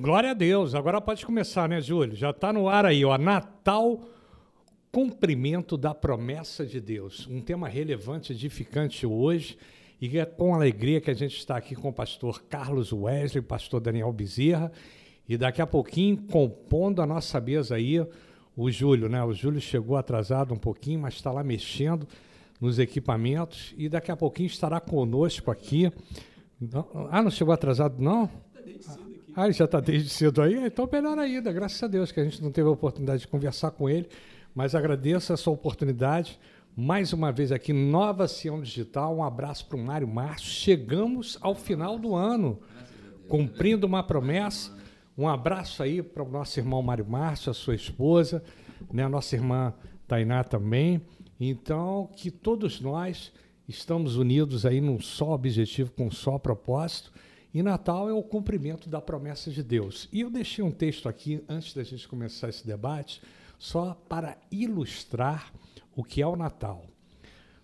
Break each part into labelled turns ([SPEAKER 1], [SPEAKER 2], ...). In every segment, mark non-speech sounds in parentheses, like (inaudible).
[SPEAKER 1] Glória a Deus. Agora pode começar, né, Júlio? Já está no ar aí, ó. Natal, cumprimento da promessa de Deus. Um tema relevante, edificante hoje. E é com alegria que a gente está aqui com o pastor Carlos Wesley, pastor Daniel Bezerra. E daqui a pouquinho, compondo a nossa mesa aí, o Júlio, né? O Júlio chegou atrasado um pouquinho, mas está lá mexendo nos equipamentos. E daqui a pouquinho estará conosco aqui. Ah, não chegou atrasado, não? Ah, ele já está desde cedo aí? Então, melhor ainda, graças a Deus que a gente não teve a oportunidade de conversar com ele, mas agradeço essa oportunidade. Mais uma vez aqui, Nova Sião Digital. Um abraço para o Mário Márcio. Chegamos ao final do ano, cumprindo uma promessa. Um abraço aí para o nosso irmão Mário Márcio, a sua esposa, né, a nossa irmã Tainá também. Então, que todos nós estamos unidos aí num só objetivo, com um só propósito e Natal é o cumprimento da promessa de Deus. E eu deixei um texto aqui, antes da gente começar esse debate, só para ilustrar o que é o Natal.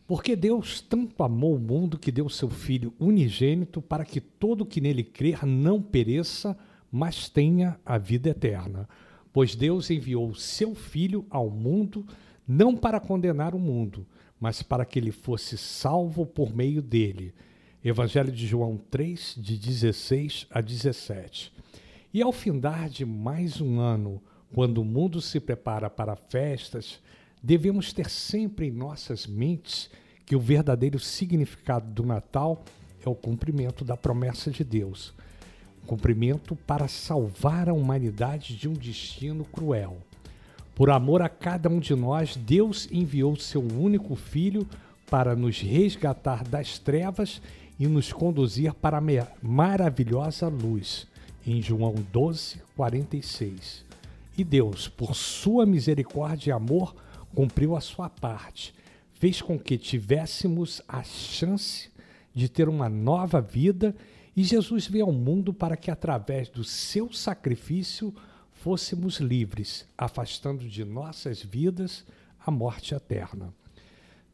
[SPEAKER 1] Porque Deus tanto amou o mundo que deu seu Filho unigênito para que todo que nele crer não pereça, mas tenha a vida eterna. Pois Deus enviou seu Filho ao mundo não para condenar o mundo, mas para que ele fosse salvo por meio dele. Evangelho de João 3, de 16 a 17. E ao findar de mais um ano, quando o mundo se prepara para festas, devemos ter sempre em nossas mentes que o verdadeiro significado do Natal é o cumprimento da promessa de Deus. cumprimento para salvar a humanidade de um destino cruel. Por amor a cada um de nós, Deus enviou seu único filho para nos resgatar das trevas e nos conduzir para a maravilhosa luz. Em João 12, 46. E Deus, por sua misericórdia e amor, cumpriu a sua parte, fez com que tivéssemos a chance de ter uma nova vida e Jesus veio ao mundo para que, através do seu sacrifício, fôssemos livres, afastando de nossas vidas a morte eterna.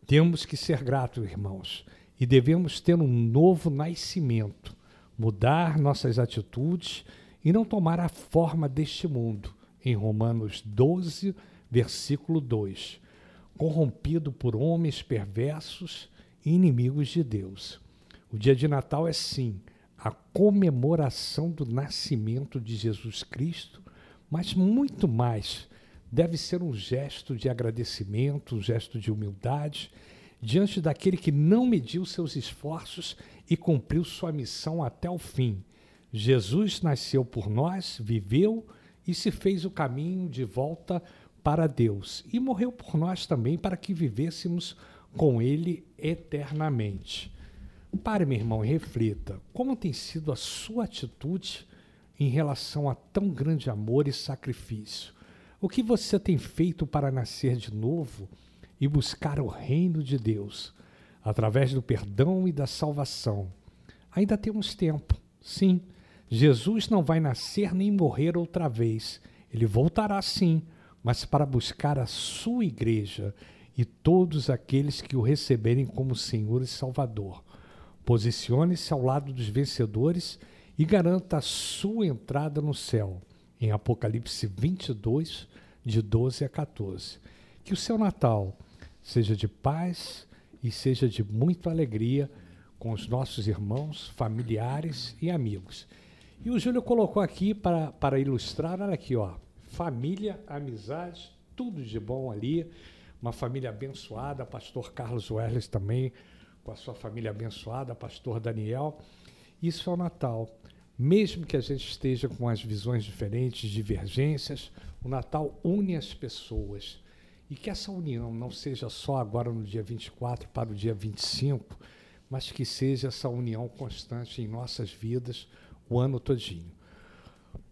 [SPEAKER 1] Temos que ser gratos, irmãos, e devemos ter um novo nascimento, mudar nossas atitudes e não tomar a forma deste mundo, em Romanos 12, versículo 2, corrompido por homens perversos e inimigos de Deus. O dia de Natal é sim a comemoração do nascimento de Jesus Cristo, mas muito mais. Deve ser um gesto de agradecimento, um gesto de humildade diante daquele que não mediu seus esforços e cumpriu sua missão até o fim. Jesus nasceu por nós, viveu e se fez o caminho de volta para Deus e morreu por nós também para que vivêssemos com Ele eternamente. Pare, meu irmão, e reflita: como tem sido a sua atitude em relação a tão grande amor e sacrifício? O que você tem feito para nascer de novo? E buscar o reino de Deus através do perdão e da salvação. Ainda temos tempo, sim. Jesus não vai nascer nem morrer outra vez. Ele voltará sim, mas para buscar a sua igreja e todos aqueles que o receberem como Senhor e Salvador. Posicione-se ao lado dos vencedores e garanta a sua entrada no céu. Em Apocalipse 22, de 12 a 14. Que o seu Natal seja de paz e seja de muita alegria com os nossos irmãos, familiares e amigos. E o Júlio colocou aqui para, para ilustrar, olha aqui, ó, família, amizade, tudo de bom ali, uma família abençoada, pastor Carlos Wesley também, com a sua família abençoada, pastor Daniel. Isso é o Natal. Mesmo que a gente esteja com as visões diferentes, divergências, o Natal une as pessoas. E que essa união não seja só agora no dia 24 para o dia 25, mas que seja essa união constante em nossas vidas o ano todinho.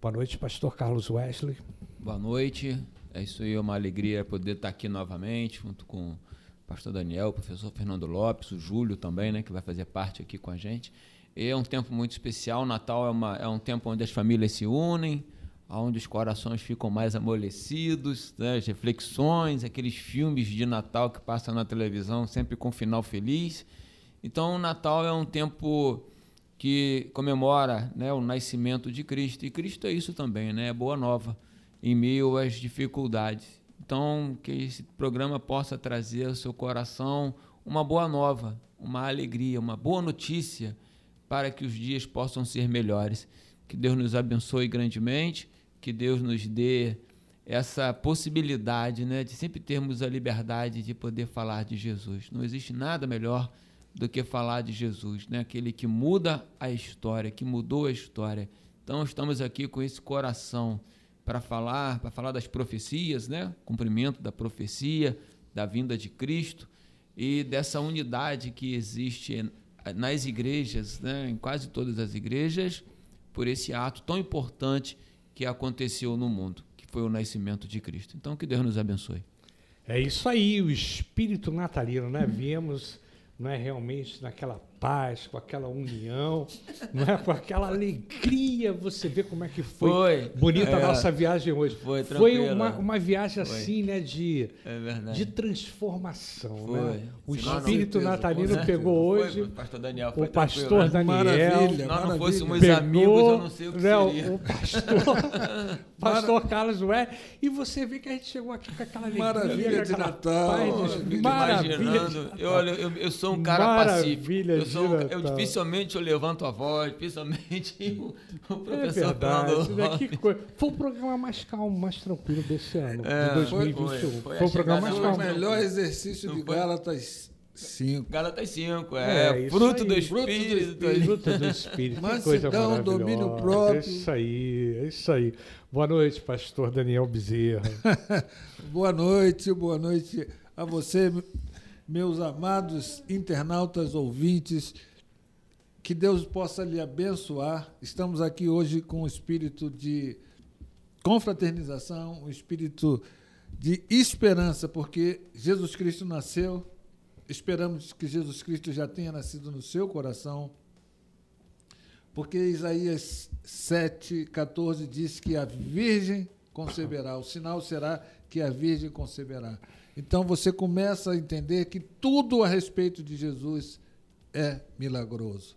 [SPEAKER 1] Boa noite, pastor Carlos Wesley.
[SPEAKER 2] Boa noite. É isso aí, é uma alegria poder estar aqui novamente, junto com o pastor Daniel, o professor Fernando Lopes, o Júlio também, né, que vai fazer parte aqui com a gente. E é um tempo muito especial. Natal é, uma, é um tempo onde as famílias se unem, onde os corações ficam mais amolecidos, né? as reflexões, aqueles filmes de Natal que passam na televisão sempre com final feliz. Então, o Natal é um tempo que comemora né, o nascimento de Cristo. E Cristo é isso também, né? É boa nova em meio às dificuldades. Então, que esse programa possa trazer ao seu coração uma boa nova, uma alegria, uma boa notícia para que os dias possam ser melhores. Que Deus nos abençoe grandemente, que Deus nos dê essa possibilidade né, de sempre termos a liberdade de poder falar de Jesus. Não existe nada melhor do que falar de Jesus, né? aquele que muda a história, que mudou a história. Então, estamos aqui com esse coração para falar, para falar das profecias, né? cumprimento da profecia, da vinda de Cristo e dessa unidade que existe nas igrejas, né? em quase todas as igrejas, por esse ato tão importante que aconteceu no mundo, que foi o nascimento de Cristo. Então, que Deus nos abençoe.
[SPEAKER 1] É isso aí, o espírito natalino, né? Viemos não é realmente naquela paz, com aquela união, não é com aquela alegria. Você vê como é que foi, foi. bonita é. a nossa viagem hoje.
[SPEAKER 2] Foi,
[SPEAKER 1] foi uma, uma viagem foi. assim, né, de, é de transformação. Foi. Né? O Senão, espírito não, natalino né? pegou hoje.
[SPEAKER 2] o pastor Daniel,
[SPEAKER 1] o pastor né? Daniel.
[SPEAKER 2] Maravilha,
[SPEAKER 1] nós
[SPEAKER 2] não fôssemos pegou, amigos, eu não sei o que
[SPEAKER 1] né,
[SPEAKER 2] seria.
[SPEAKER 1] O pastor, (laughs) pastor Carlos Ué, e você vê que a gente chegou aqui com aquela alegria.
[SPEAKER 3] Maravilha de Natal.
[SPEAKER 2] Paz, maravilha. Imaginando. Eu, eu, eu sou um cara
[SPEAKER 1] maravilha
[SPEAKER 2] pacífico. Eu sou um, eu dificilmente eu levanto a voz, dificilmente (laughs) o, o professor é
[SPEAKER 1] verdade, daqui Foi o programa mais calmo, mais tranquilo desse ano, é, de 2021. Foi, foi, foi, foi o programa mais calmo.
[SPEAKER 3] Foi o melhor exercício de Gálatas 5.
[SPEAKER 2] Gálatas 5, é, é fruto, do espírito,
[SPEAKER 1] fruto do Espírito.
[SPEAKER 3] Mas coisa dá domínio próprio. É
[SPEAKER 1] isso aí, é isso aí. Boa noite, pastor Daniel Bezerra. (laughs)
[SPEAKER 3] boa noite, boa noite a você, meus amados internautas ouvintes que Deus possa lhe abençoar. Estamos aqui hoje com um espírito de confraternização, um espírito de esperança, porque Jesus Cristo nasceu. Esperamos que Jesus Cristo já tenha nascido no seu coração. Porque Isaías 7, 14 diz que a Virgem conceberá. O sinal será que a Virgem conceberá. Então você começa a entender que tudo a respeito de Jesus é milagroso.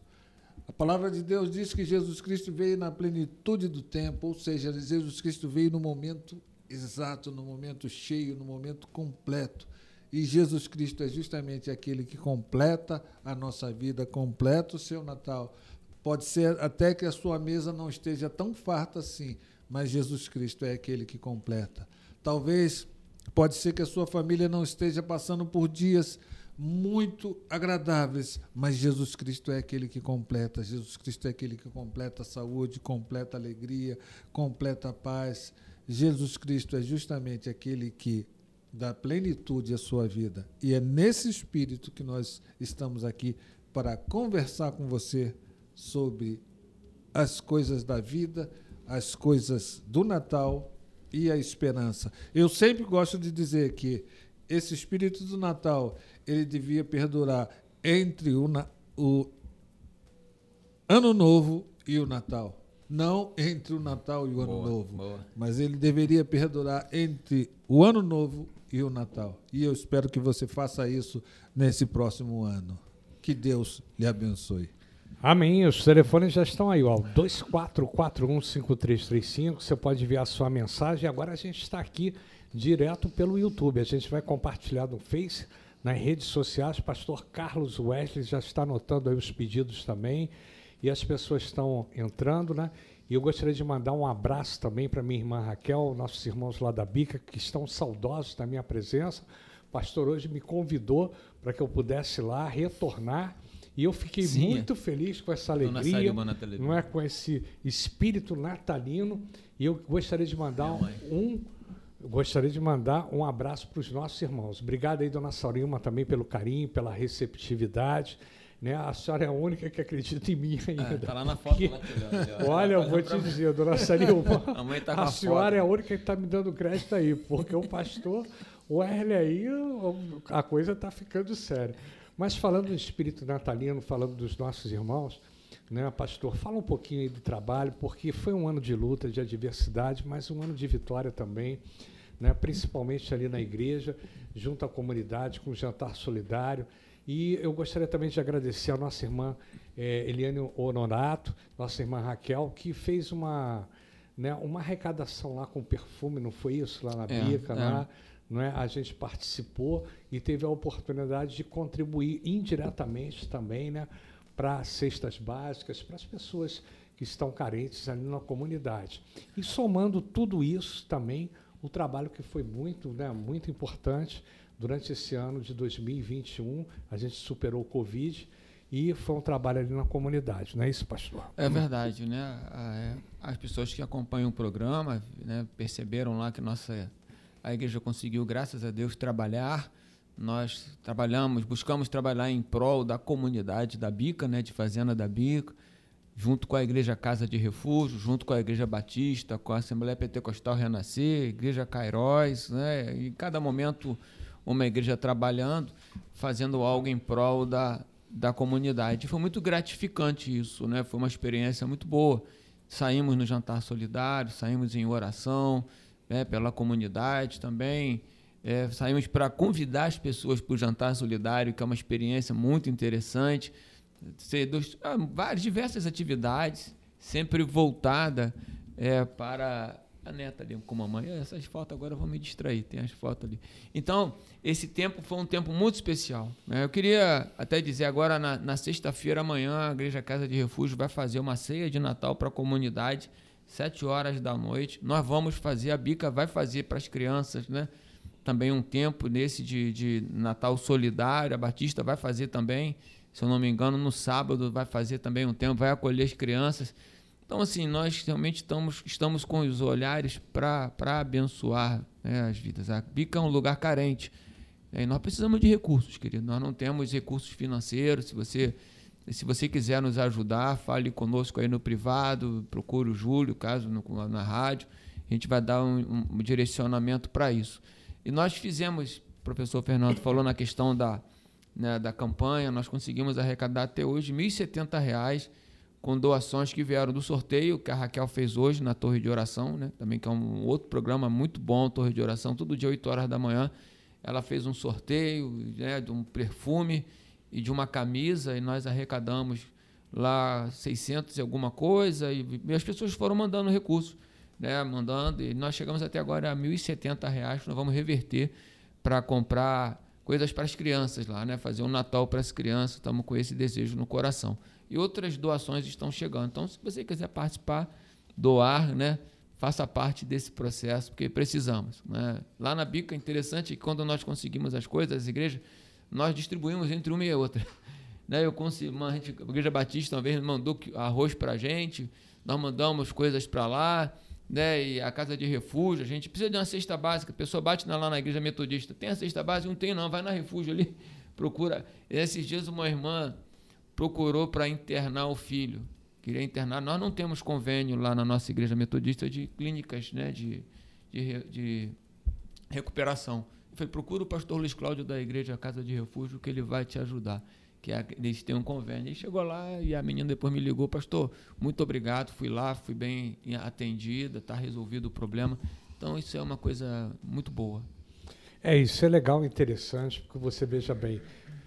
[SPEAKER 3] A palavra de Deus diz que Jesus Cristo veio na plenitude do tempo, ou seja, Jesus Cristo veio no momento exato, no momento cheio, no momento completo. E Jesus Cristo é justamente aquele que completa a nossa vida, completa o seu Natal. Pode ser até que a sua mesa não esteja tão farta assim, mas Jesus Cristo é aquele que completa. Talvez pode ser que a sua família não esteja passando por dias muito agradáveis, mas Jesus Cristo é aquele que completa. Jesus Cristo é aquele que completa a saúde, completa a alegria, completa a paz. Jesus Cristo é justamente aquele que dá plenitude à sua vida. E é nesse espírito que nós estamos aqui para conversar com você sobre as coisas da vida, as coisas do Natal e a esperança. Eu sempre gosto de dizer que esse espírito do Natal ele devia perdurar entre o, o Ano Novo e o Natal. Não entre o Natal e o Ano boa, Novo. Boa. Mas ele deveria perdurar entre o Ano Novo e o Natal. E eu espero que você faça isso nesse próximo ano. Que Deus lhe abençoe.
[SPEAKER 1] Amém. Os telefones já estão aí, ó. 24415335. Você pode enviar sua mensagem. Agora a gente está aqui direto pelo YouTube. A gente vai compartilhar no Face nas redes sociais. Pastor Carlos Wesley já está anotando aí os pedidos também. E as pessoas estão entrando, né? E eu gostaria de mandar um abraço também para minha irmã Raquel, nossos irmãos lá da Bica, que estão saudosos da minha presença. O pastor hoje me convidou para que eu pudesse lá retornar. E eu fiquei Sim, muito feliz com essa alegria, não é com esse espírito natalino. E eu gostaria de mandar um gostaria de mandar um abraço para os nossos irmãos. Obrigado aí, dona Saurilma, também pelo carinho, pela receptividade. Né? A senhora é a única que acredita em mim ainda.
[SPEAKER 2] Está é, lá na foto. Que... Lá,
[SPEAKER 1] Olha, eu vou te dizer, dona Sarilma, (laughs) a, mãe tá a senhora foto. é a única que está me dando crédito aí, porque o pastor, o Erle aí, a coisa está ficando séria. Mas falando do espírito natalino, falando dos nossos irmãos, né, pastor, fala um pouquinho aí do trabalho, porque foi um ano de luta, de adversidade, mas um ano de vitória também né, principalmente ali na igreja, junto à comunidade, com o jantar solidário. E eu gostaria também de agradecer a nossa irmã é, Eliane Honorato, nossa irmã Raquel, que fez uma, né, uma arrecadação lá com perfume, não foi isso? Lá na é, Bica, é. lá. Não é? A gente participou e teve a oportunidade de contribuir indiretamente também né, para cestas básicas, para as pessoas que estão carentes ali na comunidade. E somando tudo isso também, o trabalho que foi muito, né, muito importante durante esse ano de 2021, a gente superou o Covid e foi um trabalho ali na comunidade, não é isso, pastor?
[SPEAKER 2] É verdade, né? É, as pessoas que acompanham o programa né, perceberam lá que nossa a igreja conseguiu, graças a Deus, trabalhar. Nós trabalhamos, buscamos trabalhar em prol da comunidade da Bica, né, de Fazenda da Bica, junto com a Igreja Casa de Refúgio, junto com a Igreja Batista, com a Assembleia Pentecostal Renascer, Igreja Cairóis, né, em cada momento uma igreja trabalhando, fazendo algo em prol da, da comunidade. Foi muito gratificante isso, né? Foi uma experiência muito boa. Saímos no jantar solidário, saímos em oração né, pela comunidade também. É, saímos para convidar as pessoas para o jantar solidário, que é uma experiência muito interessante. Dos, ah, várias, diversas atividades, sempre voltada é, para a neta ali com a mamãe. Essas fotos agora vão me distrair, tem as fotos ali. Então, esse tempo foi um tempo muito especial. Né? Eu queria até dizer agora, na, na sexta-feira, amanhã, a Igreja Casa de Refúgio vai fazer uma ceia de Natal para a comunidade, sete horas da noite. Nós vamos fazer, a Bica vai fazer para as crianças, né? Também um tempo nesse de, de Natal solidário, a Batista vai fazer também, se eu não me engano, no sábado vai fazer também um tempo, vai acolher as crianças. Então, assim, nós realmente estamos, estamos com os olhares para abençoar né, as vidas. A Bica é um lugar carente. Né, nós precisamos de recursos, querido. Nós não temos recursos financeiros. Se você, se você quiser nos ajudar, fale conosco aí no privado, procure o Júlio, caso no, na rádio. A gente vai dar um, um direcionamento para isso. E nós fizemos, o professor Fernando falou na questão da, né, da campanha, nós conseguimos arrecadar até hoje R$ 1.070 com doações que vieram do sorteio que a Raquel fez hoje na Torre de Oração, né? também que é um outro programa muito bom, Torre de Oração, todo dia 8 horas da manhã. Ela fez um sorteio né, de um perfume e de uma camisa e nós arrecadamos lá 600 e alguma coisa e, e as pessoas foram mandando recursos, né, mandando e nós chegamos até agora a 1.070 reais nós vamos reverter para comprar coisas para as crianças lá, né, fazer um Natal para as crianças, estamos com esse desejo no coração e outras doações estão chegando. Então, se você quiser participar, doar, né, faça parte desse processo, porque precisamos. Né? Lá na Bica, é interessante que quando nós conseguimos as coisas, as igrejas, nós distribuímos entre uma e outra. (laughs) Né? Eu consegui, uma, a, gente, a Igreja Batista uma vez mandou arroz para a gente, nós mandamos coisas para lá, né? e a Casa de Refúgio, a gente precisa de uma cesta básica, a pessoa bate lá na Igreja Metodista, tem a cesta básica? Não tem não, vai na Refúgio ali, (laughs) procura. Esses dias uma irmã procurou para internar o filho. Queria internar. Nós não temos convênio lá na nossa igreja metodista de clínicas né, de, de, de recuperação. Eu falei, procura o pastor Luiz Cláudio da igreja Casa de Refúgio que ele vai te ajudar. Que eles têm um convênio. E chegou lá e a menina depois me ligou, pastor, muito obrigado, fui lá, fui bem atendida, está resolvido o problema. Então isso é uma coisa muito boa.
[SPEAKER 1] É, isso é legal, interessante, porque você veja bem,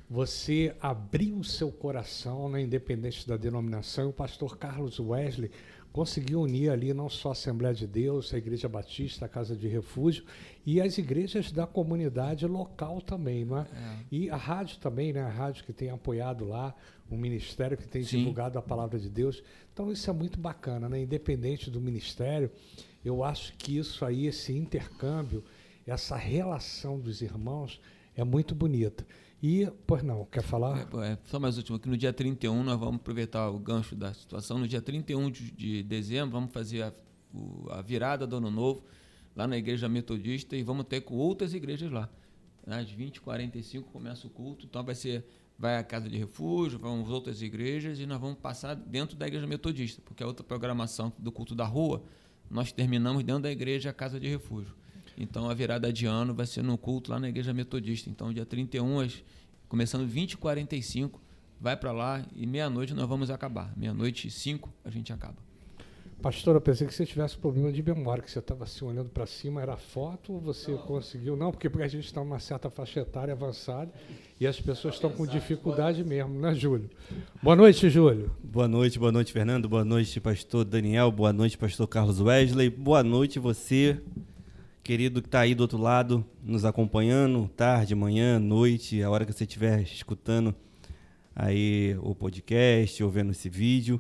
[SPEAKER 1] você abriu o seu coração, né, independente da denominação. O pastor Carlos Wesley conseguiu unir ali não só a Assembleia de Deus, a Igreja Batista, a Casa de Refúgio e as igrejas da comunidade local também, não é? é. E a rádio também, né? A rádio que tem apoiado lá, o ministério que tem Sim. divulgado a palavra de Deus. Então isso é muito bacana, né? Independente do ministério, eu acho que isso aí, esse intercâmbio, essa relação dos irmãos é muito bonita. E, pois não, quer falar?
[SPEAKER 2] É, é, só mais último, que no dia 31 nós vamos aproveitar o gancho da situação. No dia 31 de, de dezembro vamos fazer a, o, a, virada do ano novo lá na igreja metodista e vamos ter com outras igrejas lá. Às 20 45 começa o culto, então vai ser vai à casa de refúgio, vamos outras igrejas e nós vamos passar dentro da igreja metodista, porque a outra programação do culto da rua nós terminamos dentro da igreja casa de refúgio. Então a virada de ano vai ser no culto lá na igreja metodista. Então dia 31, começando 20 e 45, vai para lá e meia-noite nós vamos acabar. Meia-noite e 5 a gente acaba.
[SPEAKER 1] Pastor, eu pensei que você tivesse problema de memória, que você estava se olhando para cima, era foto ou você não. conseguiu? Não, porque, porque a gente está numa certa faixa etária avançada e as pessoas estão com dificuldade mesmo, né, Júlio? Boa noite, Júlio.
[SPEAKER 4] Boa noite, boa noite, Fernando. Boa noite, pastor Daniel. Boa noite, pastor Carlos Wesley. Boa noite, você, querido que está aí do outro lado, nos acompanhando, tarde, manhã, noite, a hora que você estiver escutando aí o podcast ou vendo esse vídeo.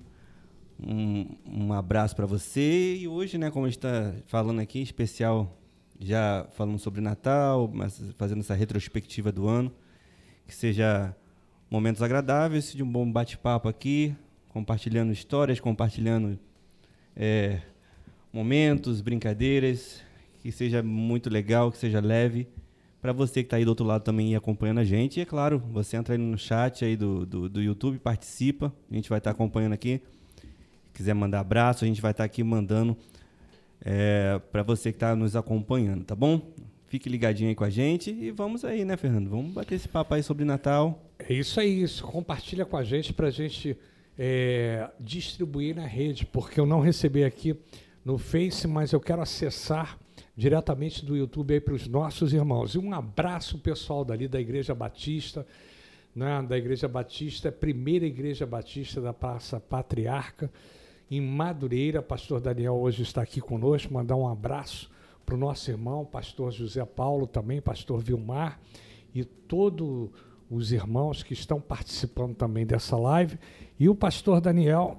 [SPEAKER 4] Um, um abraço para você e hoje, né, como a gente está falando aqui, em especial já falando sobre Natal, fazendo essa retrospectiva do ano, que seja momentos agradáveis, de um bom bate-papo aqui, compartilhando histórias, compartilhando é, momentos, brincadeiras, que seja muito legal, que seja leve. Para você que está aí do outro lado também acompanhando a gente. E é claro, você entra aí no chat aí do, do, do YouTube, participa. A gente vai estar tá acompanhando aqui. Quiser mandar abraço, a gente vai estar tá aqui mandando é, para você que está nos acompanhando, tá bom? Fique ligadinho aí com a gente e vamos aí, né, Fernando? Vamos bater esse papo aí sobre Natal.
[SPEAKER 1] É isso aí, isso. Compartilha com a gente para a gente é, distribuir na rede, porque eu não recebi aqui no Face, mas eu quero acessar diretamente do YouTube aí para os nossos irmãos. E um abraço pessoal dali da Igreja Batista, né, da Igreja Batista, primeira Igreja Batista da Praça Patriarca, em Madureira. Pastor Daniel hoje está aqui conosco. Mandar um abraço para o nosso irmão, pastor José Paulo, também, pastor Vilmar, e todos os irmãos que estão participando também dessa live. E o pastor Daniel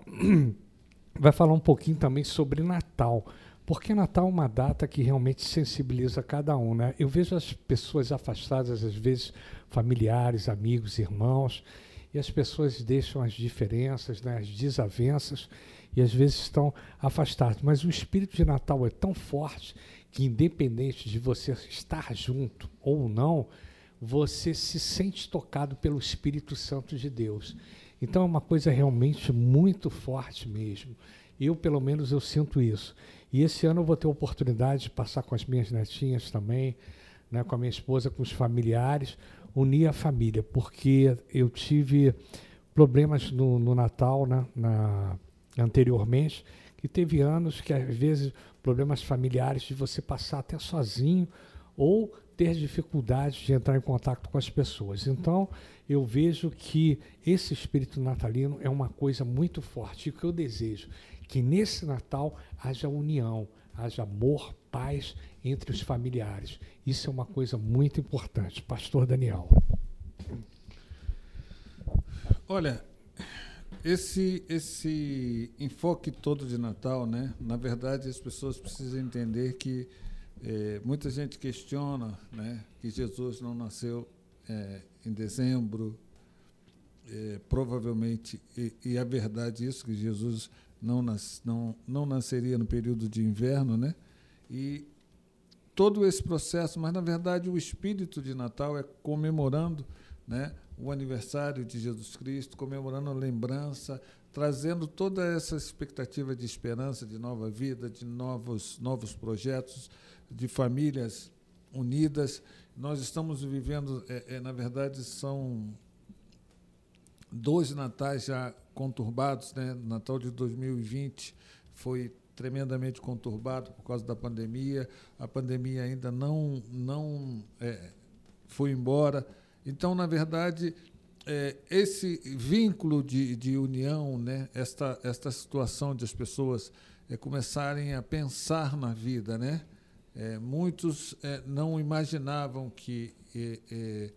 [SPEAKER 1] (clears throat) vai falar um pouquinho também sobre Natal. Porque Natal é uma data que realmente sensibiliza cada um, né? Eu vejo as pessoas afastadas, às vezes familiares, amigos, irmãos, e as pessoas deixam as diferenças, né, as desavenças, e às vezes estão afastadas. Mas o espírito de Natal é tão forte que, independente de você estar junto ou não, você se sente tocado pelo Espírito Santo de Deus. Então é uma coisa realmente muito forte mesmo. Eu, pelo menos, eu sinto isso. E esse ano eu vou ter a oportunidade de passar com as minhas netinhas também, né, com a minha esposa, com os familiares, unir a família, porque eu tive problemas no, no Natal, né, na, anteriormente, que teve anos que, às vezes, problemas familiares de você passar até sozinho ou ter dificuldade de entrar em contato com as pessoas. Então, eu vejo que esse espírito natalino é uma coisa muito forte. E o que eu desejo que nesse Natal haja união, haja amor, paz entre os familiares. Isso é uma coisa muito importante. Pastor Daniel.
[SPEAKER 3] Olha, esse, esse enfoque todo de Natal, né? na verdade, as pessoas precisam entender que é, muita gente questiona né, que Jesus não nasceu é, em dezembro, é, provavelmente, e, e, é verdade isso, que Jesus não, nas, não, não nasceria no período de inverno, né? E todo esse processo, mas na verdade o espírito de Natal é comemorando, né, o aniversário de Jesus Cristo, comemorando a lembrança, trazendo toda essa expectativa de esperança, de nova vida, de novos novos projetos, de famílias unidas. Nós estamos vivendo, é, é, na verdade, são dois natais já conturbados, né? Natal de 2020 foi tremendamente conturbado por causa da pandemia. A pandemia ainda não não é, foi embora. Então, na verdade, é, esse vínculo de, de união, né? Esta esta situação de as pessoas é, começarem a pensar na vida, né? É, muitos é, não imaginavam que é,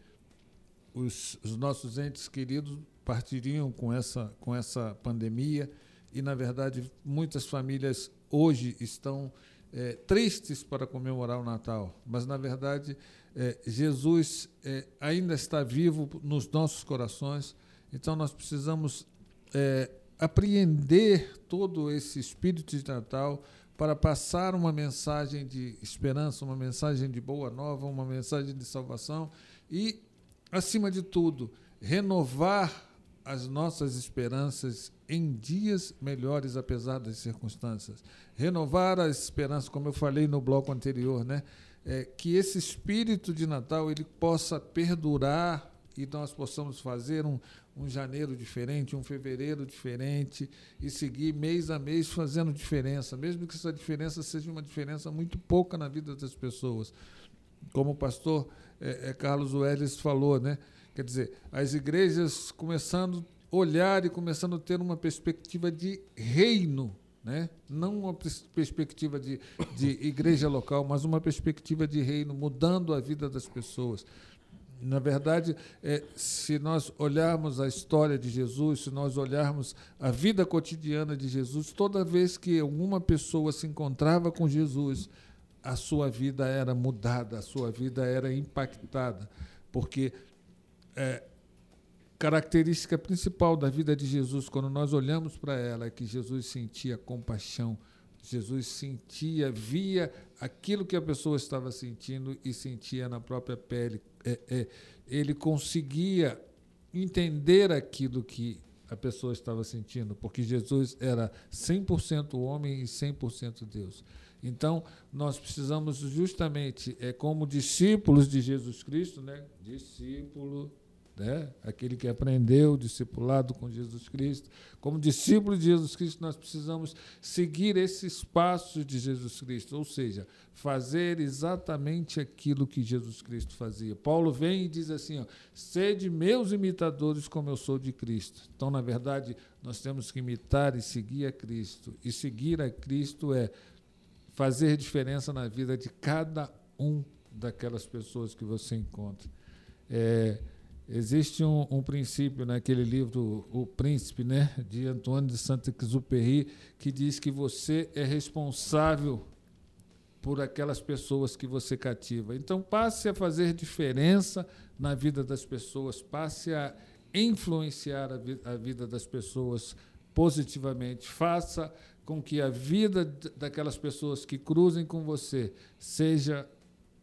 [SPEAKER 3] os, os nossos entes queridos partiriam com essa, com essa pandemia. E, na verdade, muitas famílias hoje estão é, tristes para comemorar o Natal, mas, na verdade, é, Jesus é, ainda está vivo nos nossos corações, então nós precisamos é, apreender todo esse espírito de Natal para passar uma mensagem de esperança, uma mensagem de boa nova, uma mensagem de salvação e, acima de tudo, renovar as nossas esperanças em dias melhores, apesar das circunstâncias. Renovar a esperança, como eu falei no bloco anterior, né? É, que esse espírito de Natal ele possa perdurar e nós possamos fazer um, um janeiro diferente, um fevereiro diferente e seguir mês a mês fazendo diferença, mesmo que essa diferença seja uma diferença muito pouca na vida das pessoas. Como o pastor é, é, Carlos Welles falou, né? Quer dizer, as igrejas começando a olhar e começando a ter uma perspectiva de reino, né? não uma perspectiva de, de igreja local, mas uma perspectiva de reino, mudando a vida das pessoas. Na verdade, é, se nós olharmos a história de Jesus, se nós olharmos a vida cotidiana de Jesus, toda vez que alguma pessoa se encontrava com Jesus, a sua vida era mudada, a sua vida era impactada, porque é, característica principal da vida de Jesus, quando nós olhamos para ela, é que Jesus sentia compaixão, Jesus sentia, via aquilo que a pessoa estava sentindo e sentia na própria pele. É, é, ele conseguia entender aquilo que a pessoa estava sentindo, porque Jesus era 100% homem e 100% Deus. Então, nós precisamos justamente, é como discípulos de Jesus Cristo, né? discípulo né? aquele que aprendeu, discipulado com Jesus Cristo. Como discípulo de Jesus Cristo, nós precisamos seguir esses passos de Jesus Cristo, ou seja, fazer exatamente aquilo que Jesus Cristo fazia. Paulo vem e diz assim: ó, sede meus imitadores, como eu sou de Cristo. Então, na verdade, nós temos que imitar e seguir a Cristo. E seguir a Cristo é fazer diferença na vida de cada um daquelas pessoas que você encontra. É, Existe um, um, princípio naquele livro, O Príncipe, né, de Antônio de Saint-Exupéry, que diz que você é responsável por aquelas pessoas que você cativa. Então, passe a fazer diferença na vida das pessoas, passe a influenciar a, vi a vida das pessoas positivamente. Faça com que a vida daquelas pessoas que cruzem com você seja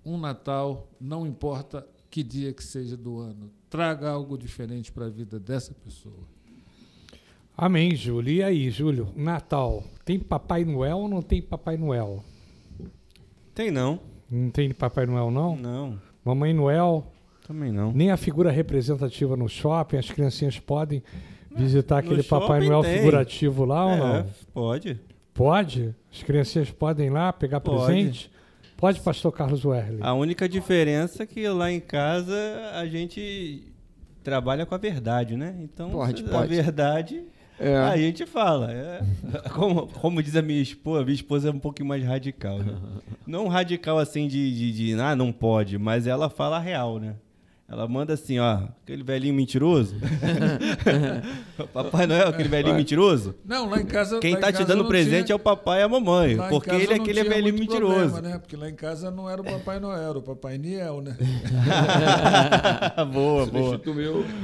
[SPEAKER 3] um Natal, não importa que dia que seja do ano. Traga algo diferente para a vida dessa pessoa.
[SPEAKER 1] Amém, Júlio. E aí, Júlio, Natal, tem Papai Noel ou não tem Papai Noel?
[SPEAKER 4] Tem não.
[SPEAKER 1] Não tem Papai Noel, não?
[SPEAKER 4] Não.
[SPEAKER 1] Mamãe Noel?
[SPEAKER 4] Também não.
[SPEAKER 1] Nem a figura representativa no shopping, as criancinhas podem visitar aquele Papai Noel
[SPEAKER 4] tem.
[SPEAKER 1] figurativo lá é, ou não?
[SPEAKER 4] Pode.
[SPEAKER 1] Pode? As criancinhas podem ir lá pegar pode. presente? Pode, pastor Carlos Werley.
[SPEAKER 4] A única diferença é que lá em casa a gente trabalha com a verdade, né? Então,
[SPEAKER 2] pode,
[SPEAKER 4] a
[SPEAKER 2] pode.
[SPEAKER 4] verdade é. a gente fala. É, (laughs) como, como diz a minha esposa, a minha esposa é um pouquinho mais radical. Né? Não radical assim de, de, de, ah, não pode, mas ela fala a real, né? Ela manda assim, ó, aquele velhinho mentiroso. (laughs) papai Noel, aquele velhinho mentiroso.
[SPEAKER 3] Não, lá em casa.
[SPEAKER 4] Quem
[SPEAKER 3] tá
[SPEAKER 4] te dando presente
[SPEAKER 3] tinha...
[SPEAKER 4] é o papai e a mamãe.
[SPEAKER 3] Lá
[SPEAKER 4] porque ele é aquele velhinho mentiroso.
[SPEAKER 3] Problema, né? Porque lá em casa não era o Papai Noel, era o Papai Niel, né? (laughs)
[SPEAKER 4] boa, boa.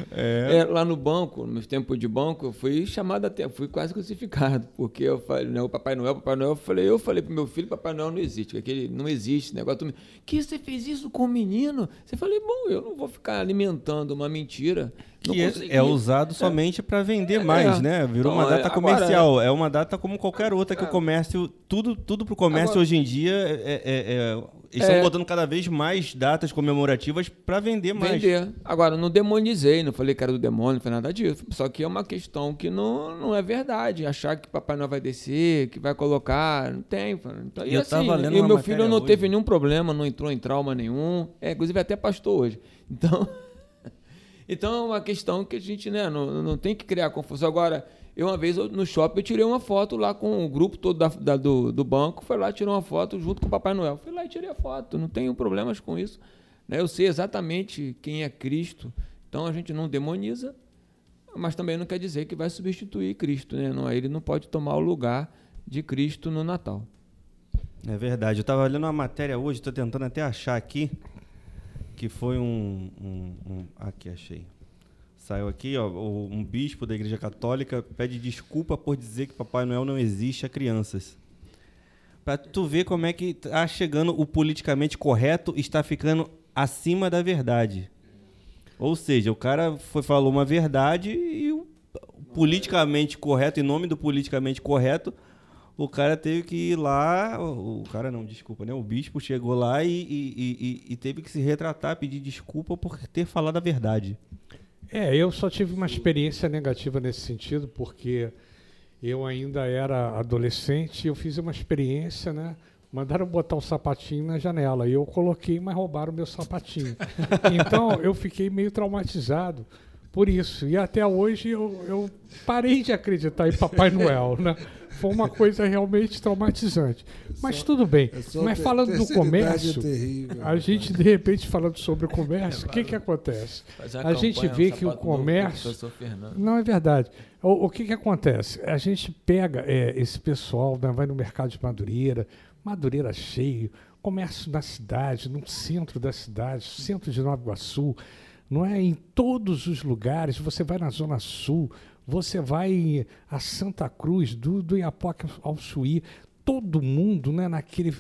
[SPEAKER 2] É. É, lá no banco, no meu tempo de banco, eu fui chamado até, fui quase crucificado. Porque eu falei, né, o Papai Noel, Papai Noel, eu falei, eu falei pro meu filho, Papai Noel não existe. Aquele não existe negócio. Que você fez isso com o menino? Você falei, bom, eu não vou ficar alimentando uma mentira.
[SPEAKER 4] Que é, é, usado somente para vender é, mais, é. né? Virou então, uma data comercial. Agora, é uma data como qualquer outra que o comércio. Tudo, tudo para o comércio agora, hoje em dia é, é estão botando cada vez mais datas comemorativas para vender mais.
[SPEAKER 2] Vender. Agora, não demonizei, não falei que era do demônio, não foi nada disso. Só que é uma questão que não, não é verdade. Achar que Papai Noel vai descer, que vai colocar. Não tem. Então, e, assim, e meu filho não hoje. teve nenhum problema, não entrou em trauma nenhum. É, inclusive, até pastor hoje. Então, (laughs) então é uma questão que a gente né, não, não tem que criar confusão. Agora, eu uma vez no shopping eu tirei uma foto lá com o grupo todo da, da, do, do banco, foi lá tirou uma foto junto com o Papai Noel. Fui lá e tirei a foto, não tenho problemas com isso. Né? Eu sei exatamente quem é Cristo, então a gente não demoniza, mas também não quer dizer que vai substituir Cristo. Né? Não, ele não pode tomar o lugar de Cristo no Natal.
[SPEAKER 4] É verdade. Eu estava lendo uma matéria hoje, estou tentando até achar aqui que foi um, um, um, Aqui, achei. Saiu aqui, ó, um bispo da Igreja Católica pede desculpa por dizer que Papai Noel não existe a crianças. Para tu ver como é que tá chegando o politicamente correto está ficando acima da verdade. Ou seja, o cara foi falou uma verdade e o politicamente correto, em nome do politicamente correto, o cara teve que ir lá, o, o cara não, desculpa, né? O bispo chegou lá e, e, e, e, teve que se retratar, pedir desculpa por ter falado a verdade.
[SPEAKER 1] É, eu só tive uma experiência negativa nesse sentido, porque eu ainda era adolescente e eu fiz uma experiência, né? Mandaram botar um sapatinho na janela e eu coloquei, mas roubaram o meu sapatinho. (laughs) então eu fiquei meio traumatizado por isso. E até hoje eu, eu parei de acreditar em Papai (laughs) Noel, né? Foi uma coisa realmente traumatizante. Mas só, tudo bem. É Mas falando do comércio, é terrível, a gente de repente falando sobre o comércio, o que que acontece? A gente vê que o comércio não é verdade. O, o que que acontece? A gente pega é, esse pessoal, né, vai no mercado de Madureira, Madureira cheio, comércio na cidade, no centro da cidade, centro de Nova Iguaçu, não é? Em todos os lugares, você vai na Zona Sul, você vai a Santa Cruz, do, do Iapoca ao Chuí, todo mundo né, naquele,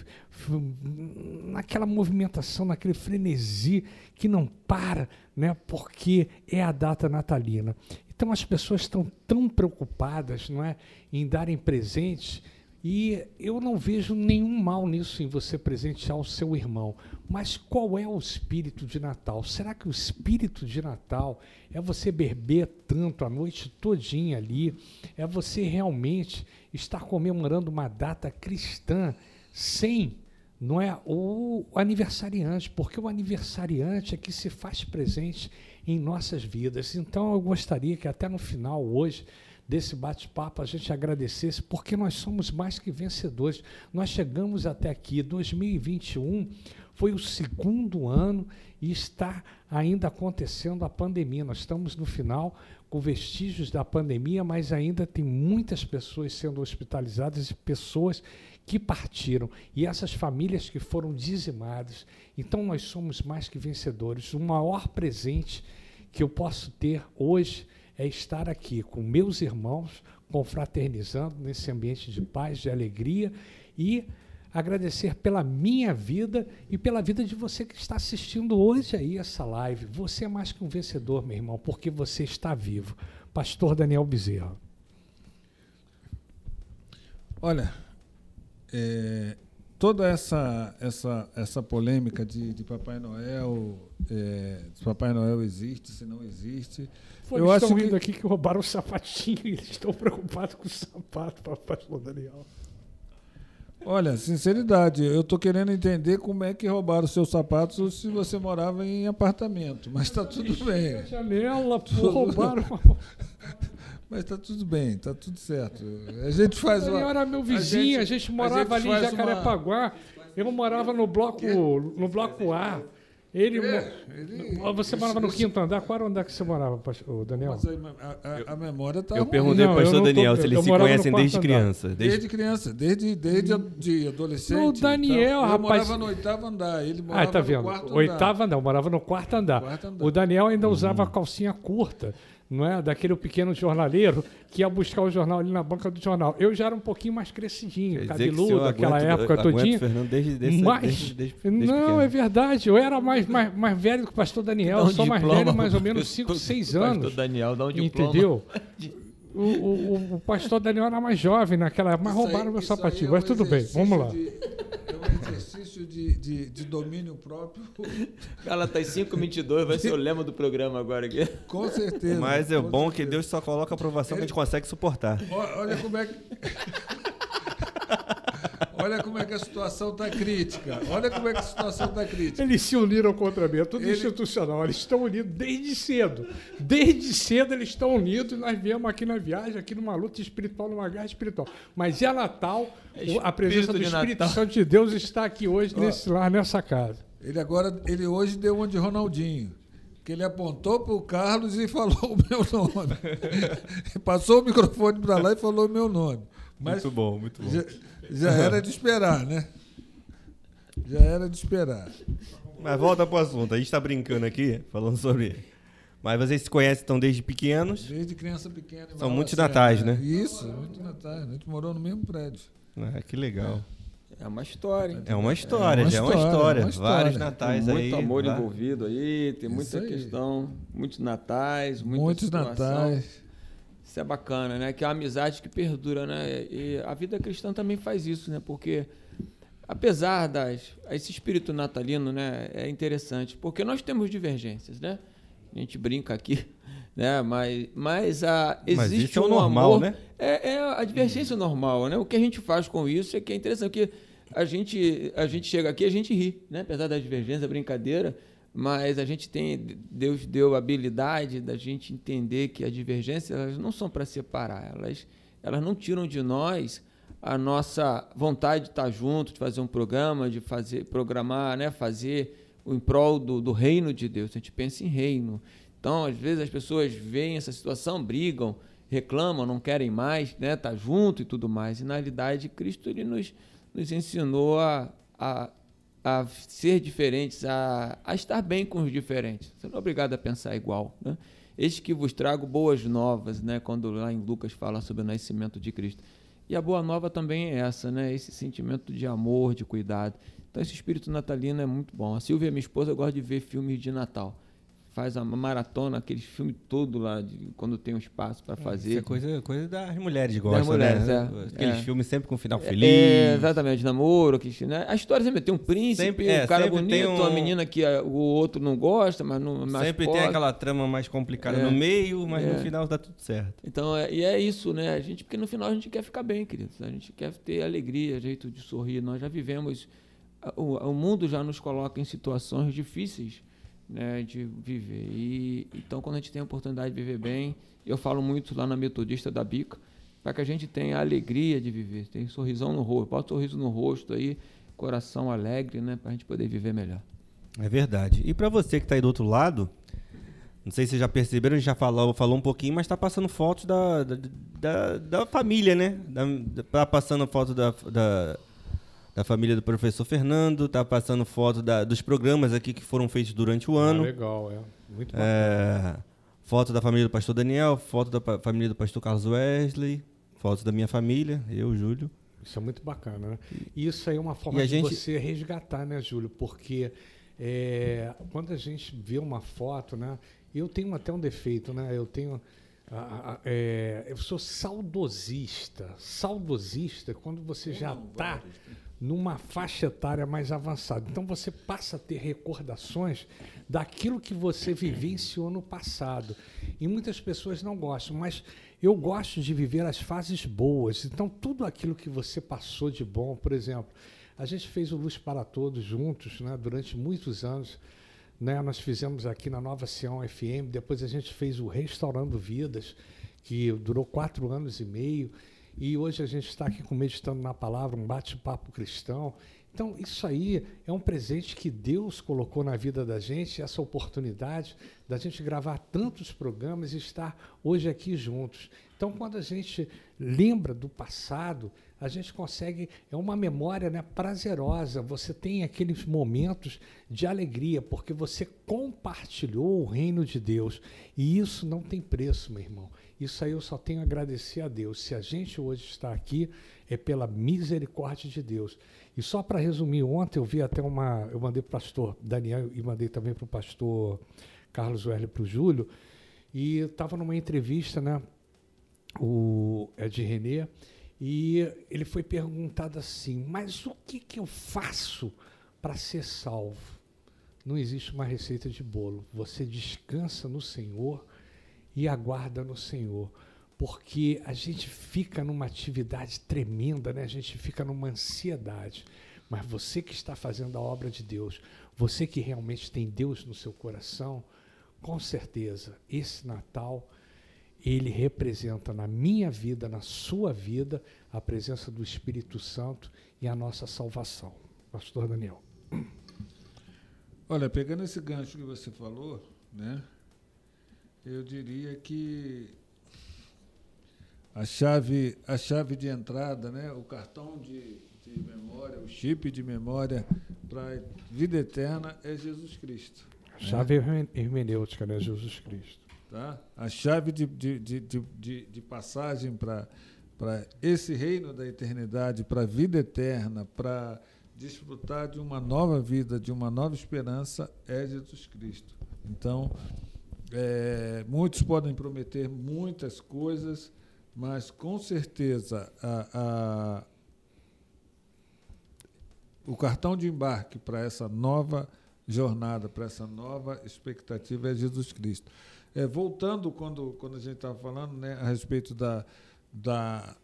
[SPEAKER 1] naquela movimentação, naquele frenesi que não para, né, porque é a data natalina. Então as pessoas estão tão preocupadas não é, em darem presentes e eu não vejo nenhum mal nisso em você presentear o seu irmão. Mas qual é o espírito de Natal? Será que o espírito de Natal é você beber tanto a noite todinha ali? É você realmente estar comemorando uma data cristã sem não é o aniversariante, porque o aniversariante é que se faz presente em nossas vidas. Então eu gostaria que até no final hoje desse bate-papo a gente agradecesse, porque nós somos mais que vencedores. Nós chegamos até aqui, 2021 foi o segundo ano e está ainda acontecendo a pandemia. Nós estamos no final com vestígios da pandemia, mas ainda tem muitas pessoas sendo hospitalizadas e pessoas que partiram e essas famílias que foram dizimadas. Então nós somos mais que vencedores. O maior presente que eu posso ter hoje é estar aqui com meus irmãos, confraternizando nesse ambiente de paz, de alegria e agradecer pela minha vida e pela vida de você que está assistindo hoje aí essa live. Você é mais que um vencedor, meu irmão, porque você está vivo. Pastor Daniel Bezerra.
[SPEAKER 3] Olha, é, toda essa, essa, essa polêmica de, de Papai Noel, é, se Papai Noel existe, se não existe,
[SPEAKER 1] Pô, eu eles acho estão que... indo aqui que roubaram o sapatinho e (laughs) eles estão preocupados com o sapato, papai Daniel.
[SPEAKER 3] Olha, sinceridade, eu estou querendo entender como é que roubaram os seus sapatos ou se você morava em apartamento, mas está tudo bem.
[SPEAKER 1] Janela, pô, roubaram. (laughs)
[SPEAKER 3] mas está tudo bem, está tudo certo. A gente faz
[SPEAKER 1] uma. era meu vizinho, a gente, a gente morava a gente ali em Jacarepaguá. Uma... Eu morava no bloco, no bloco A. Ele, é, ele, você morava no quinto andar? Qual era o andar que você morava, o Daniel? Mas
[SPEAKER 3] a, a, a memória está.
[SPEAKER 4] Eu perguntei para o pastor Daniel tô, se eles se conhecem desde criança.
[SPEAKER 3] Desde... desde, criança, desde, desde de adolescente.
[SPEAKER 1] O Daniel, rapaz. Eu
[SPEAKER 3] morava no oitavo andar, ele morava
[SPEAKER 1] ah, tá vendo?
[SPEAKER 3] no quarto
[SPEAKER 1] oitavo
[SPEAKER 3] andar.
[SPEAKER 1] andar, eu morava no quarto andar. quarto andar. O Daniel ainda usava uhum. calcinha curta não é? Daquele pequeno jornaleiro que ia buscar o jornal ali na banca do jornal. Eu já era um pouquinho mais crescidinho, cabeludo, daquela época todinha.
[SPEAKER 4] Fernando desde, desde,
[SPEAKER 1] mas,
[SPEAKER 4] desde, desde,
[SPEAKER 1] desde Não,
[SPEAKER 4] pequeno.
[SPEAKER 1] é verdade. Eu era mais, mais, mais velho que o pastor Daniel. Eu sou mais velho, mais ou menos 5, 6 anos. Pastor
[SPEAKER 2] Daniel, dá um diploma.
[SPEAKER 1] Entendeu? (laughs) O, o, o, pastor Daniel era mais jovem naquela época, mas roubaram aí, meu sapatinho. É um mas tudo bem, vamos lá.
[SPEAKER 3] De, é um exercício de, de, de domínio próprio. (laughs)
[SPEAKER 2] Galatas 5,22 vai ser o lema do programa agora aqui.
[SPEAKER 3] Com certeza.
[SPEAKER 4] Mas é bom certeza. que Deus só coloca a aprovação que a gente consegue suportar.
[SPEAKER 3] Olha como é que. (laughs) Olha como é que a situação está crítica. Olha como é que a situação está crítica.
[SPEAKER 1] Eles se uniram contra mim, é tudo Ele... institucional. Eles estão unidos desde cedo. Desde cedo eles estão unidos e nós viemos aqui na viagem, aqui numa luta espiritual, numa guerra espiritual. Mas é Natal, é a presença do Espírito Natal. Santo de Deus está aqui hoje nesse lar, nessa casa.
[SPEAKER 3] Ele agora, ele hoje deu uma de Ronaldinho que ele apontou para o Carlos e falou o meu nome. (laughs) Passou o microfone para lá e falou o meu nome.
[SPEAKER 4] Mas muito bom, muito bom. Já,
[SPEAKER 3] era de esperar, né? Já era de esperar.
[SPEAKER 4] Mas volta para o assunto. A gente está brincando aqui, falando sobre. Mas vocês se conhecem então desde pequenos?
[SPEAKER 3] Desde criança pequena.
[SPEAKER 4] São muitos natais, né?
[SPEAKER 3] Isso, muitos natais. A gente morou no mesmo prédio.
[SPEAKER 4] Ah, que legal.
[SPEAKER 2] É uma história.
[SPEAKER 4] É uma história, é uma já é uma história. É uma história. Vários natais
[SPEAKER 2] tem
[SPEAKER 4] muito
[SPEAKER 2] aí. Muito amor lá. envolvido aí, tem muita questão. Muitos natais,
[SPEAKER 3] Muitos
[SPEAKER 2] situação.
[SPEAKER 3] natais.
[SPEAKER 2] Isso é bacana, né? Que é a amizade que perdura, né? E a vida cristã também faz isso, né? Porque apesar das esse espírito natalino, né, é interessante, porque nós temos divergências, né? A gente brinca aqui, (laughs) né? Mas mas a existe
[SPEAKER 4] mas isso é o
[SPEAKER 2] um
[SPEAKER 4] normal,
[SPEAKER 2] amor,
[SPEAKER 4] né?
[SPEAKER 2] É, é a divergência normal, né? O que a gente faz com isso é que é interessante, porque a gente a gente chega aqui, a gente ri, né? Apesar da divergência, brincadeira, mas a gente tem Deus deu a habilidade da gente entender que as divergências elas não são para separar, elas elas não tiram de nós a nossa vontade de estar junto, de fazer um programa, de fazer programar, né, fazer em prol do, do reino de Deus. A gente pensa em reino. Então, às vezes as pessoas veem essa situação, brigam, reclamam, não querem mais, né, tá junto e tudo mais. E na realidade, Cristo ele nos nos ensinou a, a a ser diferentes, a, a estar bem com os diferentes. Você não é obrigado a pensar igual. Né? Eis que vos trago boas novas, né? quando lá em Lucas fala sobre o nascimento de Cristo. E a boa nova também é essa, né? esse sentimento de amor, de cuidado. Então esse espírito natalino é muito bom. A Silvia, minha esposa, gosta de ver filmes de Natal faz a maratona, aquele filme todo lá, de, quando tem um espaço para fazer.
[SPEAKER 4] Isso é coisa, coisa das mulheres gostam,
[SPEAKER 2] das mulheres,
[SPEAKER 4] né?
[SPEAKER 2] É,
[SPEAKER 4] Aqueles
[SPEAKER 2] é.
[SPEAKER 4] filmes sempre com final
[SPEAKER 2] É,
[SPEAKER 4] feliz.
[SPEAKER 2] É, exatamente, namoro, que, né? A história sempre tem um príncipe,
[SPEAKER 4] Sempre- é,
[SPEAKER 2] um cara
[SPEAKER 4] sempre tem
[SPEAKER 2] bonito,
[SPEAKER 4] um-
[SPEAKER 2] uma menina que o outro não gosta, mas não mas
[SPEAKER 4] Sempre tem
[SPEAKER 2] pode.
[SPEAKER 4] aquela trama mais complicada
[SPEAKER 2] É.
[SPEAKER 4] no meio, mas
[SPEAKER 2] É.
[SPEAKER 4] no final dá tudo certo.
[SPEAKER 2] Então, é, e é isso, né? A gente, porque no final a gente quer ficar bem, queridos. A gente quer ter alegria, jeito de sorrir. Nós já vivemos, o, o mundo já nos coloca em situações difíceis, né, de viver. E então, quando a gente tem a oportunidade de viver bem, eu falo muito lá na metodista da Bica, para que a gente tenha a alegria de viver, tem sorrisão no rosto, bota um sorriso no rosto aí, coração alegre, né, para a gente poder viver melhor.
[SPEAKER 4] É verdade. E pra você que tá aí do outro lado, não sei se já perceberam, a gente já falou, falou um pouquinho, mas tá passando fotos da, da, da, da família, né? Da, da- tá passando foto da, da, da família do professor Fernando, tá passando foto da- dos programas aqui que foram feitos durante o
[SPEAKER 1] Ah,
[SPEAKER 4] ano.
[SPEAKER 1] legal, é. Muito bacana.
[SPEAKER 4] É, foto da família do pastor Daniel, foto da família do pastor Carlos Wesley, fotos da minha família, eu, Júlio.
[SPEAKER 1] Isso é muito bacana, né? E isso aí é uma forma
[SPEAKER 4] a
[SPEAKER 1] de
[SPEAKER 4] gente-
[SPEAKER 1] você resgatar, né, Júlio? Porque é, quando a gente vê uma foto, né? Eu tenho até um defeito, né? Eu tenho. é, eu sou saudosista. Saudosista quando você já está numa faixa etária mais avançada. Então você passa a ter recordações daquilo que você vivenciou no passado. E muitas pessoas não gostam, mas eu gosto de viver as fases boas. Então tudo aquilo que você passou de bom, por exemplo, a gente fez o Luz para Todos juntos, né, durante muitos anos. Né, nós fizemos aqui na Nova Sião FM, depois a gente fez o Restaurando Vidas, que durou quatro anos e meio, e hoje a gente está aqui com Meditando na Palavra, um bate-papo cristão. Então, isso aí é um presente que Deus colocou na vida da gente, essa oportunidade da gente gravar tantos programas e estar hoje aqui juntos. Então, quando a gente lembra do passado, a gente consegue, é uma memória né, prazerosa. Você tem aqueles momentos de alegria, porque você compartilhou o reino de Deus. E isso não tem preço, meu irmão. Isso aí eu só tenho a agradecer a Deus. Se a gente hoje está aqui, é pela misericórdia de Deus. E só para resumir, ontem eu vi até uma. Eu mandei para o pastor Daniel e mandei também para o pastor Carlos Werle para o Júlio. E estava numa entrevista, né? O Ed René, e ele foi perguntado assim: Mas o que, que eu faço para ser salvo? Não existe uma receita de bolo. Você descansa no Senhor e aguarda no Senhor. Porque a gente fica numa atividade tremenda, né? a gente fica numa ansiedade. Mas você que está fazendo a obra de Deus, você que realmente tem Deus no seu coração, com certeza, esse Natal, ele representa na minha vida, na sua vida, a presença do Espírito Santo e a nossa salvação. Pastor Daniel.
[SPEAKER 3] Olha, pegando esse gancho que você falou, né? Eu diria que a chave, a chave de entrada, né? O cartão de, de memória, o chip de memória para a vida eterna é Jesus Cristo.
[SPEAKER 1] A chave hermen- hermenêutica, né? Jesus Cristo.
[SPEAKER 3] tá? A chave de, de, de, de, de- de passagem para esse reino da eternidade, para a vida eterna, para desfrutar de uma nova vida, de uma nova esperança, é Jesus Cristo. Então, É, muitos podem prometer muitas coisas, mas com certeza a, a, o cartão de embarque para essa nova jornada, para essa nova expectativa é Jesus Cristo. É, voltando quando, quando a gente estava falando né, a respeito da, da,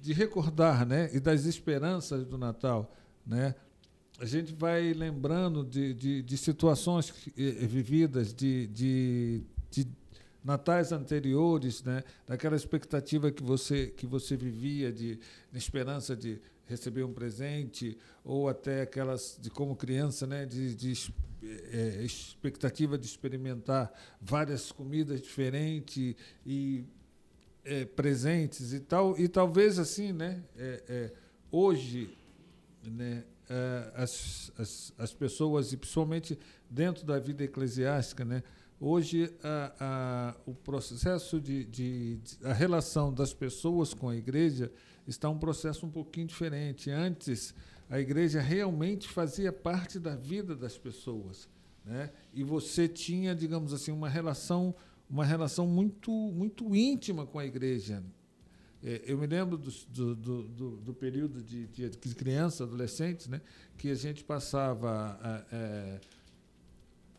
[SPEAKER 3] de recordar né, e das esperanças do Natal, né, a gente vai lembrando de, de, de situações eh, vividas, de, de, de, natais anteriores, né? daquela expectativa que você, que você vivia, de, de esperança de receber um presente, ou até aquelas de como criança, né? de, de é, expectativa de experimentar várias comidas diferentes e é, presentes e tal. E talvez assim, né? É, hoje, né? Eh, as, as, as pessoas, e principalmente dentro da vida eclesiástica, né? Hoje, a, a, o processo de, de, de, a relação das pessoas com a igreja está um processo um pouquinho diferente. Antes, a igreja realmente fazia parte da vida das pessoas, né? E você tinha, digamos assim, uma relação, uma relação muito, muito íntima com a igreja. É, eu me lembro do, do, do, do período de, de, de criança, adolescentes, né, que a gente passava. É,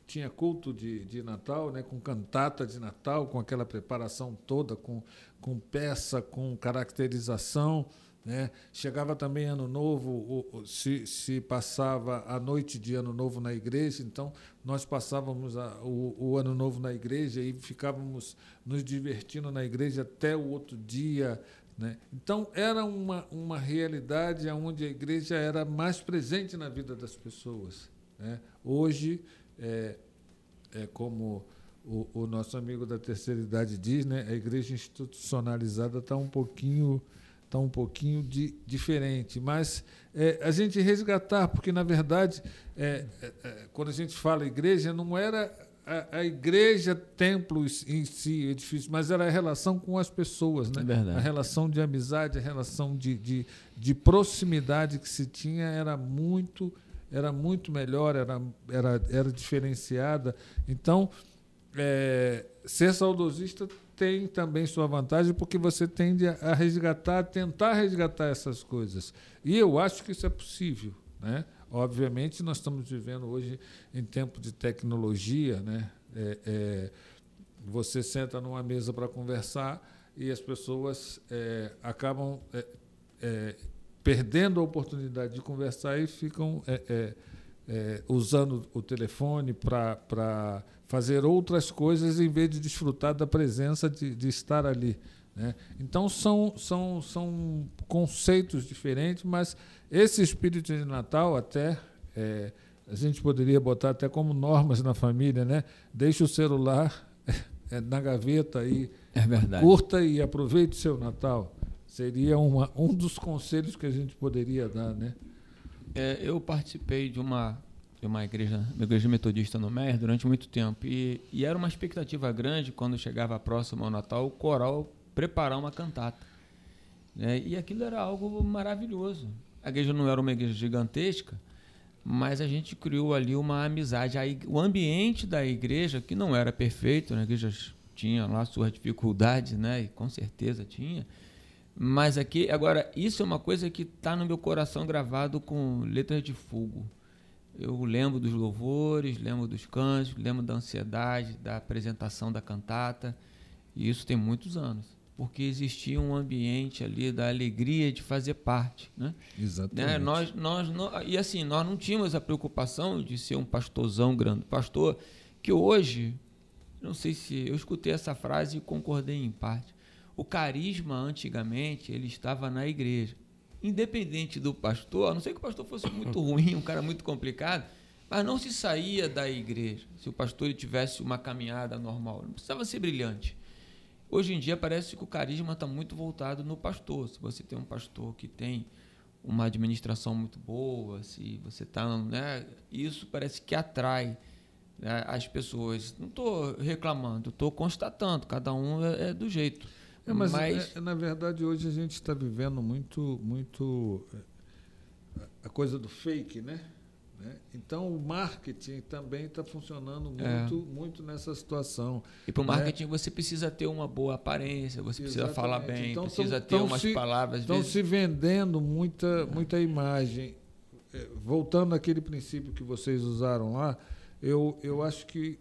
[SPEAKER 3] tinha culto de, de Natal, né, com cantata de Natal, com aquela preparação toda, com, com peça, com caracterização. Né? Chegava também Ano Novo, se, se passava a noite de Ano Novo na igreja, então nós passávamos a, o, o Ano Novo na igreja e ficávamos nos divertindo na igreja até o outro dia. Né? Então, era uma, uma realidade onde a igreja era mais presente na vida das pessoas. Né? Hoje, é, é como o, o, nosso amigo da terceira idade diz, né? a igreja institucionalizada está um pouquinho está um pouquinho de, diferente. Mas é, a gente resgatar, porque, na verdade, é, é, é, quando a gente fala igreja, não era a, a, igreja, templo em si, edifício, mas era a relação com as pessoas, né?
[SPEAKER 2] É
[SPEAKER 3] a relação de amizade, a relação de, de, de proximidade que se tinha era muito era muito melhor, era, era, era diferenciada. Então, é, ser saudosista tem também sua vantagem, porque você tende a resgatar, a tentar resgatar essas coisas. E eu acho que isso é possível. Né? Obviamente, nós estamos vivendo hoje em tempo de tecnologia. Né? É, é, você senta numa mesa para conversar e as pessoas é, acabam é, é, perdendo a oportunidade de conversar e ficam é, usando o telefone para fazer outras coisas em vez de desfrutar da presença de, de estar ali. Né? Então são, são, são conceitos diferentes, mas esse espírito de Natal até é, a gente poderia botar até como normas na família, né? Deixe o celular (laughs) é, na gaveta e
[SPEAKER 2] é
[SPEAKER 3] curta e aproveite o seu Natal. Seria uma, um dos conselhos que a gente poderia dar, né?
[SPEAKER 2] É, eu participei de uma de uma igreja, uma igreja metodista no Mer durante muito tempo. E, e era uma expectativa grande, quando chegava próximo ao Natal, o coral preparar uma cantata. Né? E aquilo era algo maravilhoso. A igreja não era uma igreja gigantesca, mas a gente criou ali uma amizade. Aí, o ambiente da igreja, que não era perfeito, né? a igreja tinha lá suas dificuldades, né? e com certeza tinha. Mas aqui, agora, isso é uma coisa que está no meu coração gravado com letras de fogo. Eu lembro dos louvores, lembro dos cânticos, lembro da ansiedade, da apresentação da cantata. E isso tem muitos anos. Porque existia um ambiente ali da alegria de fazer parte. Né?
[SPEAKER 3] Exatamente.
[SPEAKER 2] Né? Nós, nós, e assim, nós não tínhamos a preocupação de ser um pastorzão grande. Pastor, que hoje, não sei se eu escutei essa frase e concordei em parte. O carisma, antigamente, ele estava na igreja independente do pastor, a não ser que o pastor fosse muito (laughs) ruim, um cara muito complicado, mas não se saía da igreja se o pastor tivesse uma caminhada normal. Não precisava ser brilhante. Hoje em dia parece que o carisma está muito voltado no pastor. Se você tem um pastor que tem uma administração muito boa, se você está, né, isso parece que atrai né, as pessoas. Não estou reclamando, estou constatando. Cada um é, é do jeito.
[SPEAKER 3] É, mas, mas... É, na verdade hoje a gente está vivendo muito, muito é, a coisa do fake, né? Né? Então, o marketing também está funcionando
[SPEAKER 2] É.
[SPEAKER 3] muito, muito nessa situação.
[SPEAKER 2] E para o
[SPEAKER 3] né?
[SPEAKER 2] marketing você precisa ter uma boa aparência, você precisa falar
[SPEAKER 3] Exatamente.
[SPEAKER 2] bem,
[SPEAKER 3] Então,
[SPEAKER 2] precisa
[SPEAKER 3] tão-
[SPEAKER 2] ter
[SPEAKER 3] tão
[SPEAKER 2] umas
[SPEAKER 3] se-
[SPEAKER 2] palavras.
[SPEAKER 3] Estão
[SPEAKER 2] vezes-
[SPEAKER 3] se vendendo muita, muita imagem. É, Voltando àquele princípio que vocês usaram lá, eu, eu acho que,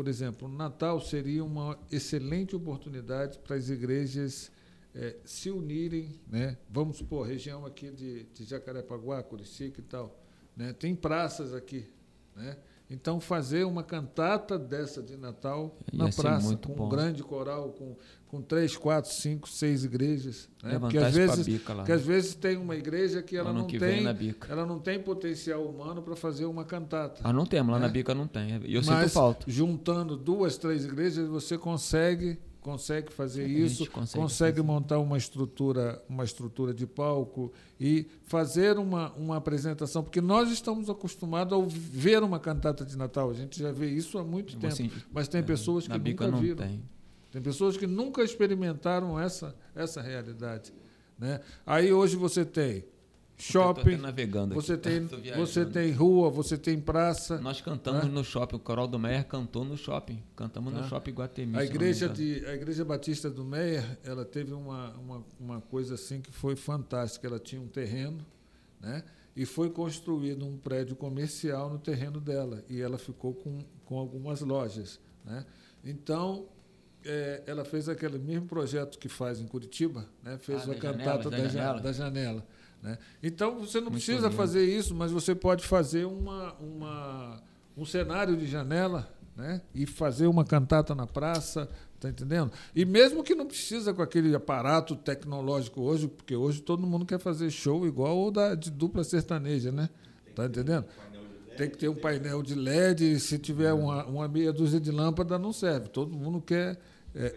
[SPEAKER 3] por exemplo, Natal seria uma excelente oportunidade para as igrejas é, se unirem. Né? Vamos supor, região aqui de, de Jacarepaguá, Curicica e tal. Né? Tem praças aqui. Né? Então, fazer uma cantata dessa de Natal
[SPEAKER 2] Ia
[SPEAKER 3] na
[SPEAKER 2] ser
[SPEAKER 3] praça, com
[SPEAKER 2] bom.
[SPEAKER 3] um grande coral, com, com três, quatro, cinco, seis igrejas. Né? Porque às vezes,
[SPEAKER 2] bica lá.
[SPEAKER 3] porque às vezes tem uma igreja que ela não
[SPEAKER 2] que
[SPEAKER 3] tem, ela não tem potencial humano para fazer uma cantata.
[SPEAKER 2] Ah, não temos, lá
[SPEAKER 3] né?
[SPEAKER 2] na bica não tem. E eu sinto
[SPEAKER 3] Mas
[SPEAKER 2] falta.
[SPEAKER 3] juntando duas, três igrejas, você consegue consegue fazer isso,
[SPEAKER 2] consegue
[SPEAKER 3] consegue,
[SPEAKER 2] fazer.
[SPEAKER 3] montar uma estrutura, uma estrutura de palco e fazer uma, uma apresentação, porque nós estamos acostumados a ver uma cantata de Natal, a gente já vê isso há muito tempo,
[SPEAKER 2] Assim,
[SPEAKER 3] mas tem
[SPEAKER 2] é,
[SPEAKER 3] pessoas que nunca viram.
[SPEAKER 2] tem.
[SPEAKER 3] Tem pessoas que nunca experimentaram essa, essa realidade. Né? Aí hoje você tem shopping,
[SPEAKER 2] navegando
[SPEAKER 3] você
[SPEAKER 2] aqui.
[SPEAKER 3] tem, (laughs) você tem rua, você tem praça.
[SPEAKER 2] Nós cantamos
[SPEAKER 3] né?
[SPEAKER 2] no shopping, o Coral do Meyer cantou no shopping. Cantamos no
[SPEAKER 3] Tá.
[SPEAKER 2] shopping Guatemi.
[SPEAKER 3] A igreja, de, a igreja Batista do Meyer, ela teve uma, uma, uma coisa assim que foi fantástica. Ela tinha um terreno, né? E foi construído um prédio comercial no terreno dela. E ela ficou com, com algumas lojas, né? Então, eh, ela fez aquele mesmo projeto que faz em Curitiba, né? Fez
[SPEAKER 2] Ah,
[SPEAKER 3] a cantata
[SPEAKER 2] janelas,
[SPEAKER 3] da,
[SPEAKER 2] da
[SPEAKER 3] ja-
[SPEAKER 2] janela.
[SPEAKER 3] da janela. Né? Então, você não
[SPEAKER 2] Muito
[SPEAKER 3] precisa
[SPEAKER 2] lindo.
[SPEAKER 3] fazer isso, mas você pode fazer uma, uma, um cenário de janela né? e fazer uma cantata na praça, tá entendendo? E mesmo que não precisa com aquele aparato tecnológico hoje, porque hoje todo mundo quer fazer show igual o da de dupla sertaneja, né? Tá entendendo? Tem que ter um painel de LED, se tiver uma, uma meia dúzia de lâmpada não serve. Todo mundo quer é,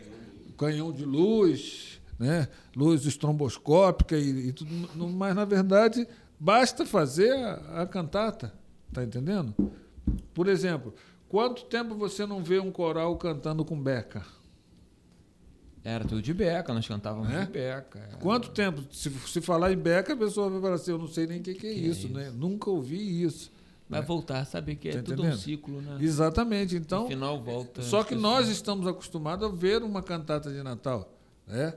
[SPEAKER 3] canhão de luz, né? luz estromboscópica e, e tudo, mas na verdade basta fazer a, a cantata, tá entendendo? Por exemplo, quanto tempo você não vê um coral cantando com beca?
[SPEAKER 2] Era tudo de beca, nós cantávamos
[SPEAKER 3] É?
[SPEAKER 2] de beca. é.
[SPEAKER 3] Quanto tempo? Se, se falar em beca, a pessoa vai falar assim, eu não sei nem o que, que é
[SPEAKER 2] Que é
[SPEAKER 3] isso, né? Nunca ouvi isso.
[SPEAKER 2] Vai
[SPEAKER 3] né?
[SPEAKER 2] voltar a saber que é
[SPEAKER 3] Tá
[SPEAKER 2] tudo um ciclo, né?
[SPEAKER 3] Exatamente. Então,
[SPEAKER 2] no final volta.
[SPEAKER 3] Só que nós estamos acostumados a ver uma cantata de Natal, né?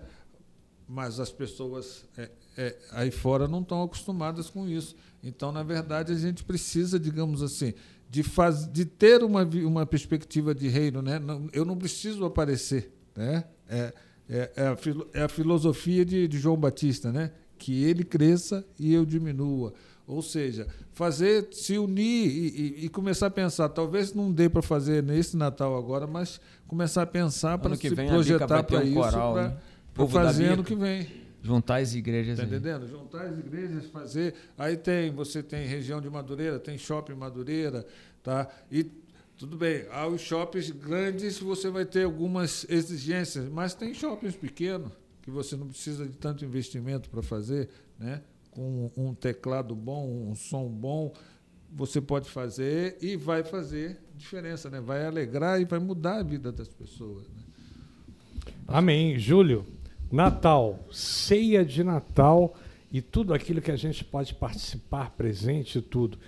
[SPEAKER 3] Mas as pessoas é, é, aí fora não estão acostumadas com isso. Então, na verdade, a gente precisa, digamos assim, de, faz, de ter uma, uma perspectiva de reino. Né? Não- eu não preciso aparecer. Né? É, é, é, a, filo- é a filosofia de, de João Batista, né? que ele cresça e eu diminua. Ou seja, fazer, se unir e, e- e começar a pensar. Talvez não dê para fazer nesse Natal agora, mas começar a pensar para se projetar para
[SPEAKER 2] um
[SPEAKER 3] isso,
[SPEAKER 2] coral,
[SPEAKER 3] para
[SPEAKER 2] né? Povo da
[SPEAKER 3] fazer ano que vem.
[SPEAKER 2] Juntar as igrejas
[SPEAKER 3] Tá
[SPEAKER 2] aí.
[SPEAKER 3] entendendo? Juntar as igrejas, fazer. Aí tem, você tem região de Madureira, tem shopping Madureira, tá? E tudo bem, há os shoppings grandes você vai ter algumas exigências, mas tem shoppings pequenos que você não precisa de tanto investimento para fazer, né? Com um teclado bom, um som bom, você pode fazer e vai fazer diferença, né? Vai alegrar e vai mudar a vida das pessoas. Né?
[SPEAKER 1] Amém. Júlio, Natal, ceia de Natal e tudo aquilo que a gente pode participar, presente tudo.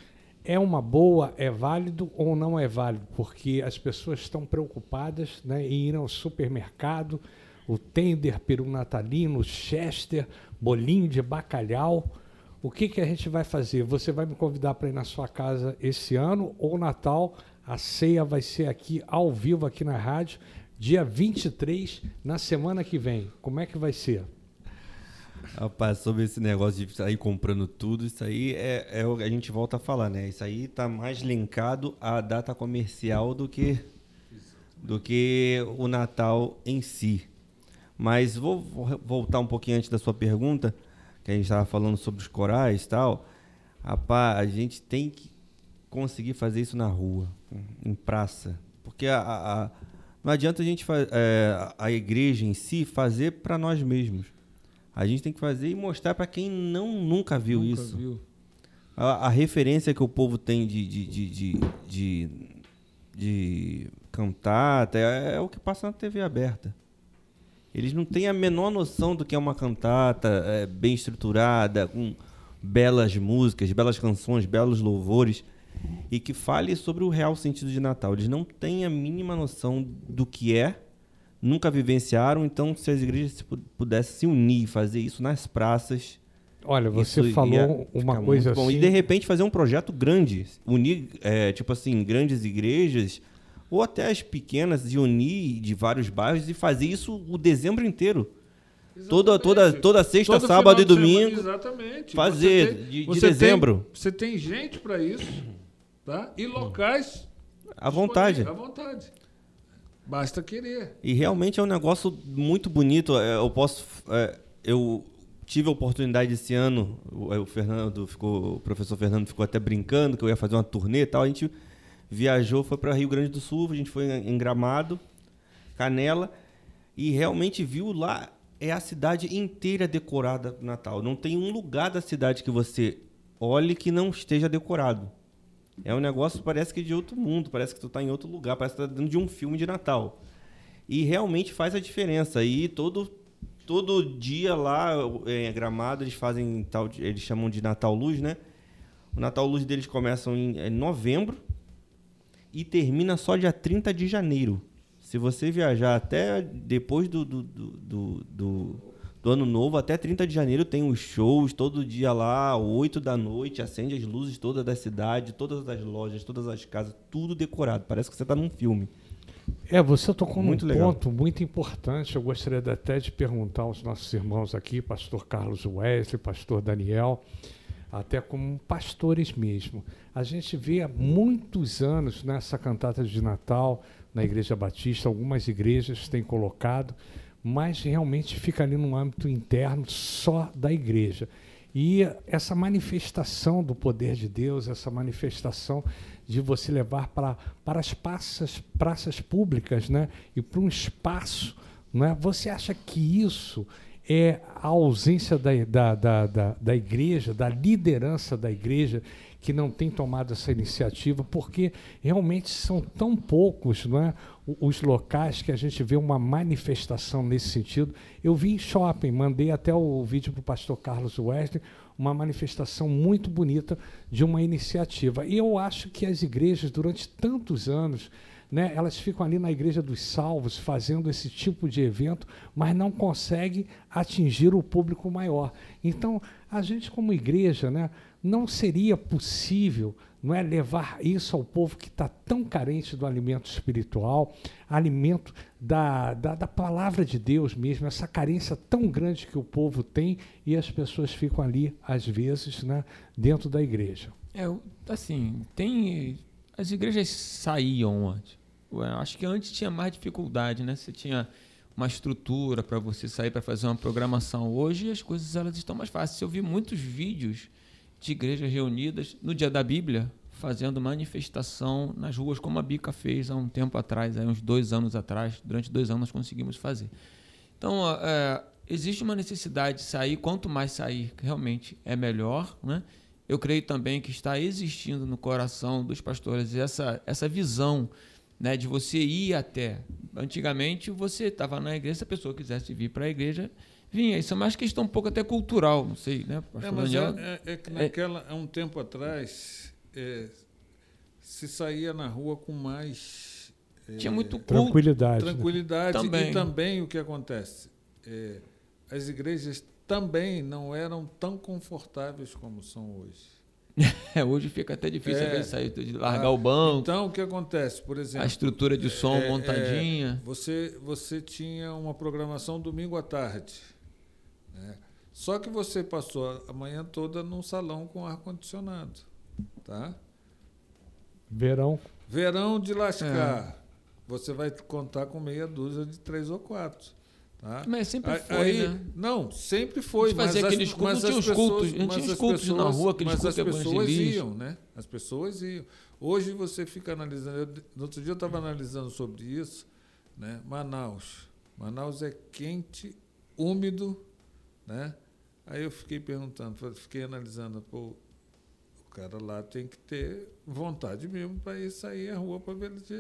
[SPEAKER 1] É uma boa, é válido ou não é válido? Porque as pessoas estão preocupadas né, em ir ao supermercado, o tender, peru natalino, chester, bolinho de bacalhau. O que, que a gente vai fazer? Você vai me convidar para ir na sua casa esse ano ou Natal? A ceia vai ser aqui ao vivo, aqui na rádio, dia 23, na semana que vem. Como é que vai ser?
[SPEAKER 4] Rapaz, sobre esse negócio de sair comprando tudo, isso aí é, é o que a gente volta a falar, né? Isso aí tá mais linkado à data comercial do que do que o Natal em si. Mas vou vo- voltar um pouquinho antes da sua pergunta, que a gente estava falando sobre os corais e tal. Rapaz, a gente tem que conseguir fazer isso na rua, em praça. Porque a- a- não adianta a gente é, a igreja em si fazer para nós mesmos. A gente tem que fazer e mostrar para quem não nunca viu
[SPEAKER 3] Nunca
[SPEAKER 4] isso.
[SPEAKER 3] viu.
[SPEAKER 4] A, a referência que o povo tem de, de, de, de, de, de cantata é, é o que passa na TV aberta. Eles não têm a menor noção do que é uma cantata é, bem estruturada, com belas músicas, belas canções, belos louvores. E que fale sobre o real sentido de Natal. Eles não têm a mínima noção do que é, nunca vivenciaram, então se as igrejas pudessem se unir, fazer isso nas praças.
[SPEAKER 1] Olha, você falou uma coisa assim.
[SPEAKER 4] E de repente fazer um projeto grande, unir, é, tipo assim, grandes igrejas ou até as pequenas de unir de vários bairros e fazer isso o dezembro inteiro. Toda, toda, toda sexta, Todo sábado e domingo.
[SPEAKER 3] Semana, exatamente.
[SPEAKER 4] Fazer tem, de, de dezembro.
[SPEAKER 3] Tem, você tem gente para isso, tá? E locais.
[SPEAKER 4] À vontade.
[SPEAKER 3] À vontade. Basta querer.
[SPEAKER 4] E realmente é um negócio muito bonito. É, eu posso. É, eu tive a oportunidade esse ano. O, Fernando ficou, o professor Fernando ficou até brincando que eu ia fazer uma turnê e tal. A gente viajou, foi para Rio Grande do Sul, a gente foi em Gramado, Canela, e realmente viu lá é a cidade inteira decorada Natal. Não tem um lugar da cidade que você olhe que não esteja decorado. É um negócio parece que de outro mundo, parece que tu está em outro lugar, parece que tá dentro de um filme de Natal. E realmente faz a diferença. E todo todo dia lá em Gramado eles fazem tal, eles chamam de Natal Luz, né? O Natal Luz deles começa em, em novembro e termina só dia 30 de janeiro. Se você viajar até depois do, do, do, do, do ano novo, até 30 de janeiro, tem os shows todo dia lá, 8 da noite, acende as luzes todas da cidade, todas as lojas, todas as casas, tudo decorado. Parece que você está num filme.
[SPEAKER 1] É, você tocou muito num legal. ponto muito importante. Eu gostaria até de perguntar aos nossos irmãos aqui, pastor Carlos Wesley, pastor Daniel, até como pastores mesmo. A gente vê há muitos anos nessa cantata de Natal, na Igreja Batista, algumas igrejas têm colocado, mas realmente fica ali no âmbito interno só da igreja. E essa manifestação do poder de Deus, essa manifestação de você levar para, para as praças, praças públicas né? e para um espaço, né? você acha que isso é a ausência da, da, da, da, da igreja, da liderança da igreja, que não tem tomado essa iniciativa, porque realmente são tão poucos não é, os locais que a gente vê uma manifestação nesse sentido. Eu vi em shopping, mandei até o vídeo para o pastor Carlos Wesley, uma manifestação muito bonita de uma iniciativa. E eu acho que as igrejas, durante tantos anos, né, elas ficam ali na Igreja dos Salvos fazendo esse tipo de evento, mas não conseguem atingir o público maior. Então, a gente, como igreja, né, não seria possível não é levar isso ao povo que está tão carente do alimento espiritual, alimento da, da, da, palavra de Deus mesmo, essa carência tão grande que o povo tem e as pessoas ficam ali, às vezes, né, dentro da igreja.
[SPEAKER 2] É, assim, tem. As igrejas saíam antes. Acho que antes tinha mais dificuldade, né? Você tinha uma estrutura para você sair para fazer uma programação. Hoje as coisas elas estão mais fáceis. Eu vi muitos vídeos de igrejas reunidas no dia da Bíblia, fazendo manifestação nas ruas, como a Bica fez há um tempo atrás, há uns dois anos atrás. Durante dois anos nós conseguimos fazer. Então, é, existe uma necessidade de sair. Quanto mais sair, realmente é melhor. Né? Eu creio também que está existindo no coração dos pastores essa, essa visão né, de você ir até. Antigamente, você estava na igreja, se a pessoa quisesse vir para a igreja, vinha. Isso é mais questão um pouco até cultural, não sei, né?
[SPEAKER 3] Pastor é, mas é, é, é, que naquela, há um tempo atrás, é, se saía na rua com mais...
[SPEAKER 2] É, Tinha muito
[SPEAKER 1] culto, tranquilidade.
[SPEAKER 3] Né? Tranquilidade. Né? Também. E também o que acontece? É, as igrejas também não eram tão confortáveis como são hoje. (laughs)
[SPEAKER 2] hoje fica até difícil é, sair de largar ah, o banco.
[SPEAKER 3] Então, o que acontece, por exemplo?
[SPEAKER 2] A estrutura de som é, montadinha.
[SPEAKER 3] É, você, você tinha uma programação domingo à tarde. Né? Só que você passou a manhã toda num salão com ar-condicionado. Tá?
[SPEAKER 1] Verão.
[SPEAKER 3] Verão de lascar. É. Você vai contar com meia dúzia de três ou quatro. Tá?
[SPEAKER 2] Mas sempre foi, Aí, né?
[SPEAKER 3] Não, sempre foi.
[SPEAKER 2] Mas aqueles cultos, mas não tinha os cultos, não tinha os cultos pessoas, na rua, aqueles
[SPEAKER 3] mas
[SPEAKER 2] cultos
[SPEAKER 3] as pessoas iam, né? As pessoas iam. Hoje você fica analisando, eu, no outro dia eu estava analisando sobre isso, né? Manaus. Manaus é quente, úmido, né? Aí eu fiquei perguntando, fiquei analisando, pô, o cara lá tem que ter vontade mesmo para ir sair à rua para